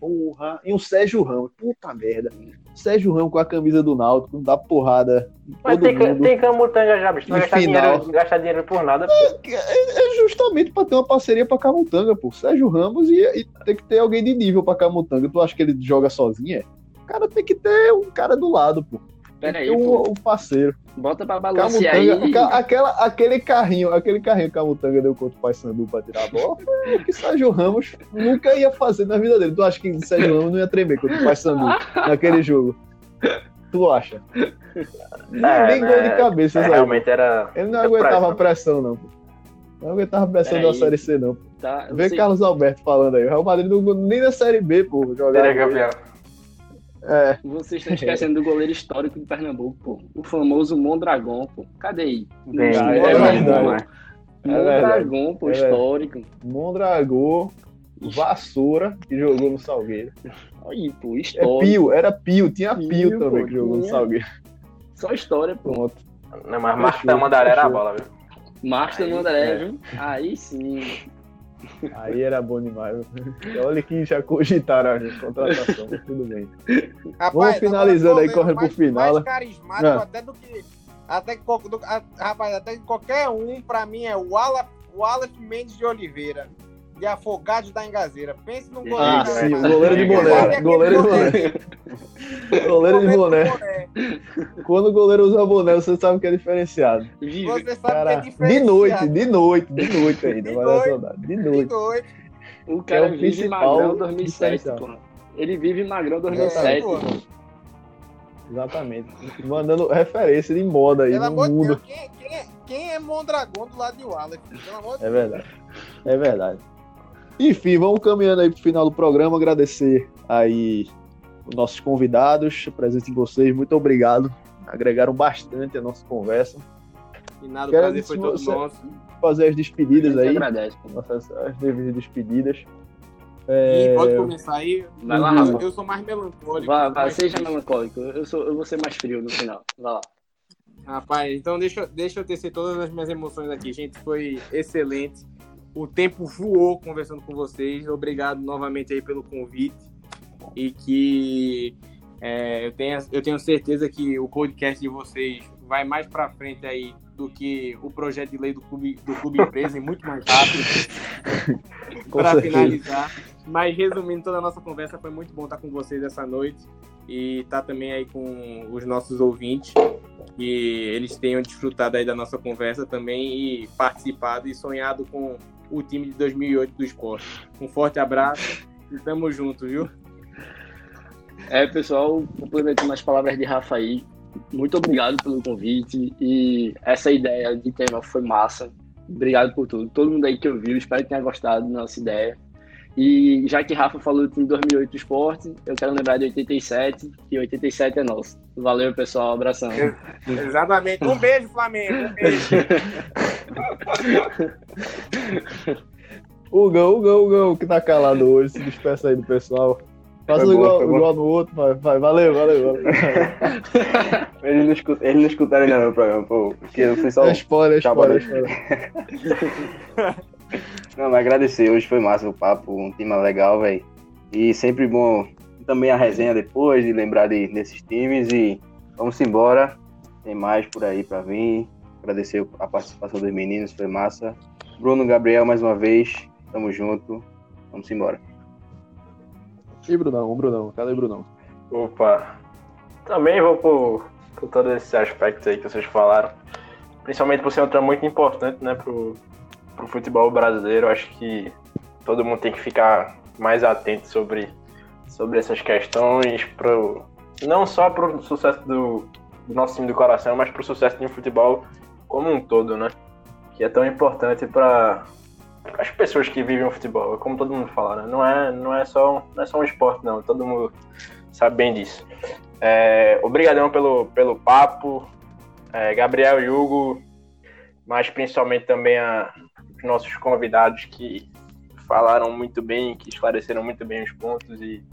Porra. E um Sérgio Ramos. Puta merda. Sérgio Ramos com a camisa do Náutico, dá porrada Mas todo tem, mundo. tem camutanga já, bicho. No gastar final. dinheiro, gastar dinheiro por nada. pô. É justamente pra ter uma parceria pra Camutanga, pô. Sérgio Ramos e, e tem que ter alguém de nível pra Camutanga. Tu acha que ele joga sozinho? É? O cara tem que ter um cara do lado, pô. Pera aí, um, um parceiro. Bota pra balancear Camutanga, aí. aquela, aquele carrinho, aquele carrinho que a Camutanga deu contra o Paysandu pra tirar a bola, foi o que Sérgio Ramos nunca ia fazer na vida dele. Tu acha que o Sérgio Ramos não ia tremer contra o Paysandu naquele jogo? Tu acha? Nem, É, nem gol de né? cabeça, É, realmente era. Ele não é aguentava a pressão. pressão, não. pô. Não aguentava a pressão Peraí. da Série C, não. pô. Tá, Vê você- Carlos Alberto falando aí. O Real Madrid não, nem na Série B, pô, jogava. Seria campeão. É, Vocês estão esquecendo do goleiro histórico de Pernambuco, pô. O famoso Mondragon, pô. Cadê aí? Bem, é, é verdade. verdade. É Mondragon, pô, É histórico. Mondragô, Vassoura, que jogou no Salgueiro. Aí, pô, É histórico. Pio, era Pio, tinha Pio, Pio, também pô, que jogou no tinha. Salgueiro. Só história, pô. Pronto. Não, mas Marta Mandaré era a bola, viu? Master Aí, no André, é. viu? Aí sim. Aí era bom demais. Olha que já cogitaram a contratação, mas tudo bem. Rapaz, Vamos finalizando aí, correndo pro final, Mais carismático Ah. até do que. Até do- a- rapaz, até que qualquer um, pra mim, é o Wallace Mendes de Oliveira, de Afogados da Engazeira. Pense num goleiro. Ah, sim, o mas- goleiro de boné. Goleiro de boné. Goleiro de boné. Quando o goleiro usa boné, você sabe que é diferenciado. Você sabe Cara, que é de diferenciado. noite, de noite, de noite ainda. De vai noite. dar saudade. De De noite. noite. O cara é o vive principal magrão 2007, diferencial. pô. Ele vive magrão É, 2007. pô. Exatamente. Mandando referência de moda aí Pelo no amor de mundo. Deus, quem, quem é, quem é Mondragão do lado de Wallace? Pelo amor de É verdade. É verdade. Enfim, vamos caminhando aí pro final do programa. Agradecer aí os nossos convidados, a presença de vocês. Muito obrigado. Agregaram bastante a nossa conversa. E nada, o Quero prazer foi todo nosso. Fazer as despedidas aí. agradece, pô. Nossas as devidas despedidas. E É, pode começar aí. Vai lá, eu, Rafa. eu sou mais melancólico. Vai, vai, mais seja triste. melancólico. Eu, sou, eu vou ser mais frio no final. Vai lá. Rapaz, então deixa, deixa eu tecer todas as minhas emoções aqui. Gente, foi excelente. O tempo voou conversando com vocês. Obrigado novamente aí pelo convite. E que é, eu, tenho, eu tenho certeza que o podcast de vocês vai mais para frente aí do que o projeto de lei do Clube, do clube Empresa e muito mais rápido. para finalizar. Mas resumindo toda a nossa conversa, foi muito bom estar com vocês essa noite e estar também aí com os nossos ouvintes que eles tenham desfrutado aí da nossa conversa também e participado e sonhado com o time de 2008 do esporte. Um forte abraço e tamo junto, viu? É, pessoal, complementando as palavras de Rafa aí, muito obrigado pelo convite e essa ideia de tema foi massa. Obrigado por tudo. Todo mundo aí que ouviu, espero que tenha gostado da nossa ideia. E já que Rafa falou time 2008 do esporte, eu quero lembrar de 87, que 87 é nosso. Valeu, pessoal. Abração. Exatamente. Um beijo, Flamengo. Um beijo. Hugo, Hugo, Hugo, que tá calado hoje, se despeça aí do pessoal. Faça Foi igual, igual no outro, vai, vai, valeu, valeu, valeu. Eles não, escutam, eles não escutaram ainda no programa, pô. Porque eu fui só. É spoiler, é Acabou, spoiler, é né? spoiler. Não, mas agradecer. Hoje foi massa o papo, um tema legal, velho. E sempre bom também a resenha depois, de lembrar de, desses times. E vamos embora. Tem mais por aí pra vir. Agradecer a participação dos meninos, foi massa. Bruno, Gabriel, mais uma vez. Tamo junto. Vamos embora. E Brunão, Brunão, cadê Brunão? Opa. Também vou por, por todos esses aspectos aí que vocês falaram. Principalmente por ser um tema muito importante, né, pro, pro futebol brasileiro. Acho que todo mundo tem que ficar mais atento sobre, sobre essas questões, pro, não só pro sucesso do, do nosso time do coração, mas pro sucesso do futebol como um todo, né? Que é tão importante para as pessoas que vivem o futebol, como todo mundo fala, né? Não é, não é, só, não é só um esporte, não. Todo mundo sabe bem disso. É, obrigadão pelo, pelo papo, é, Gabriel e Hugo, mas principalmente também a, nossos convidados que falaram muito bem, que esclareceram muito bem os pontos e,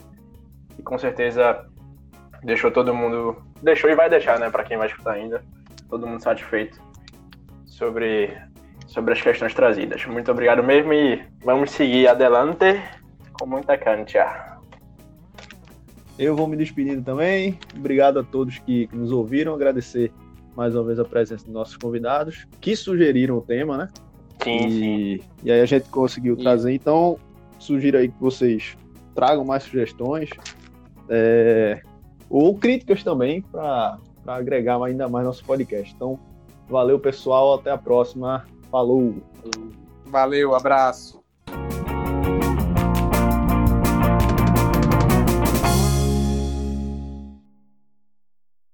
e com certeza deixou todo mundo, deixou e vai deixar, né, para quem vai escutar ainda, todo mundo satisfeito sobre sobre as questões trazidas. Muito obrigado mesmo e vamos seguir adelante com muita cancha. Eu vou me despedindo também. Obrigado a todos que, que nos ouviram. Agradecer mais uma vez a presença dos nossos convidados, que sugeriram o tema, né? Sim, e, sim. e aí a gente conseguiu trazer. Então, sugiro aí que vocês tragam mais sugestões é, ou críticas também para agregar ainda mais nosso podcast. Então, valeu pessoal, até a próxima. Falou! Valeu, abraço.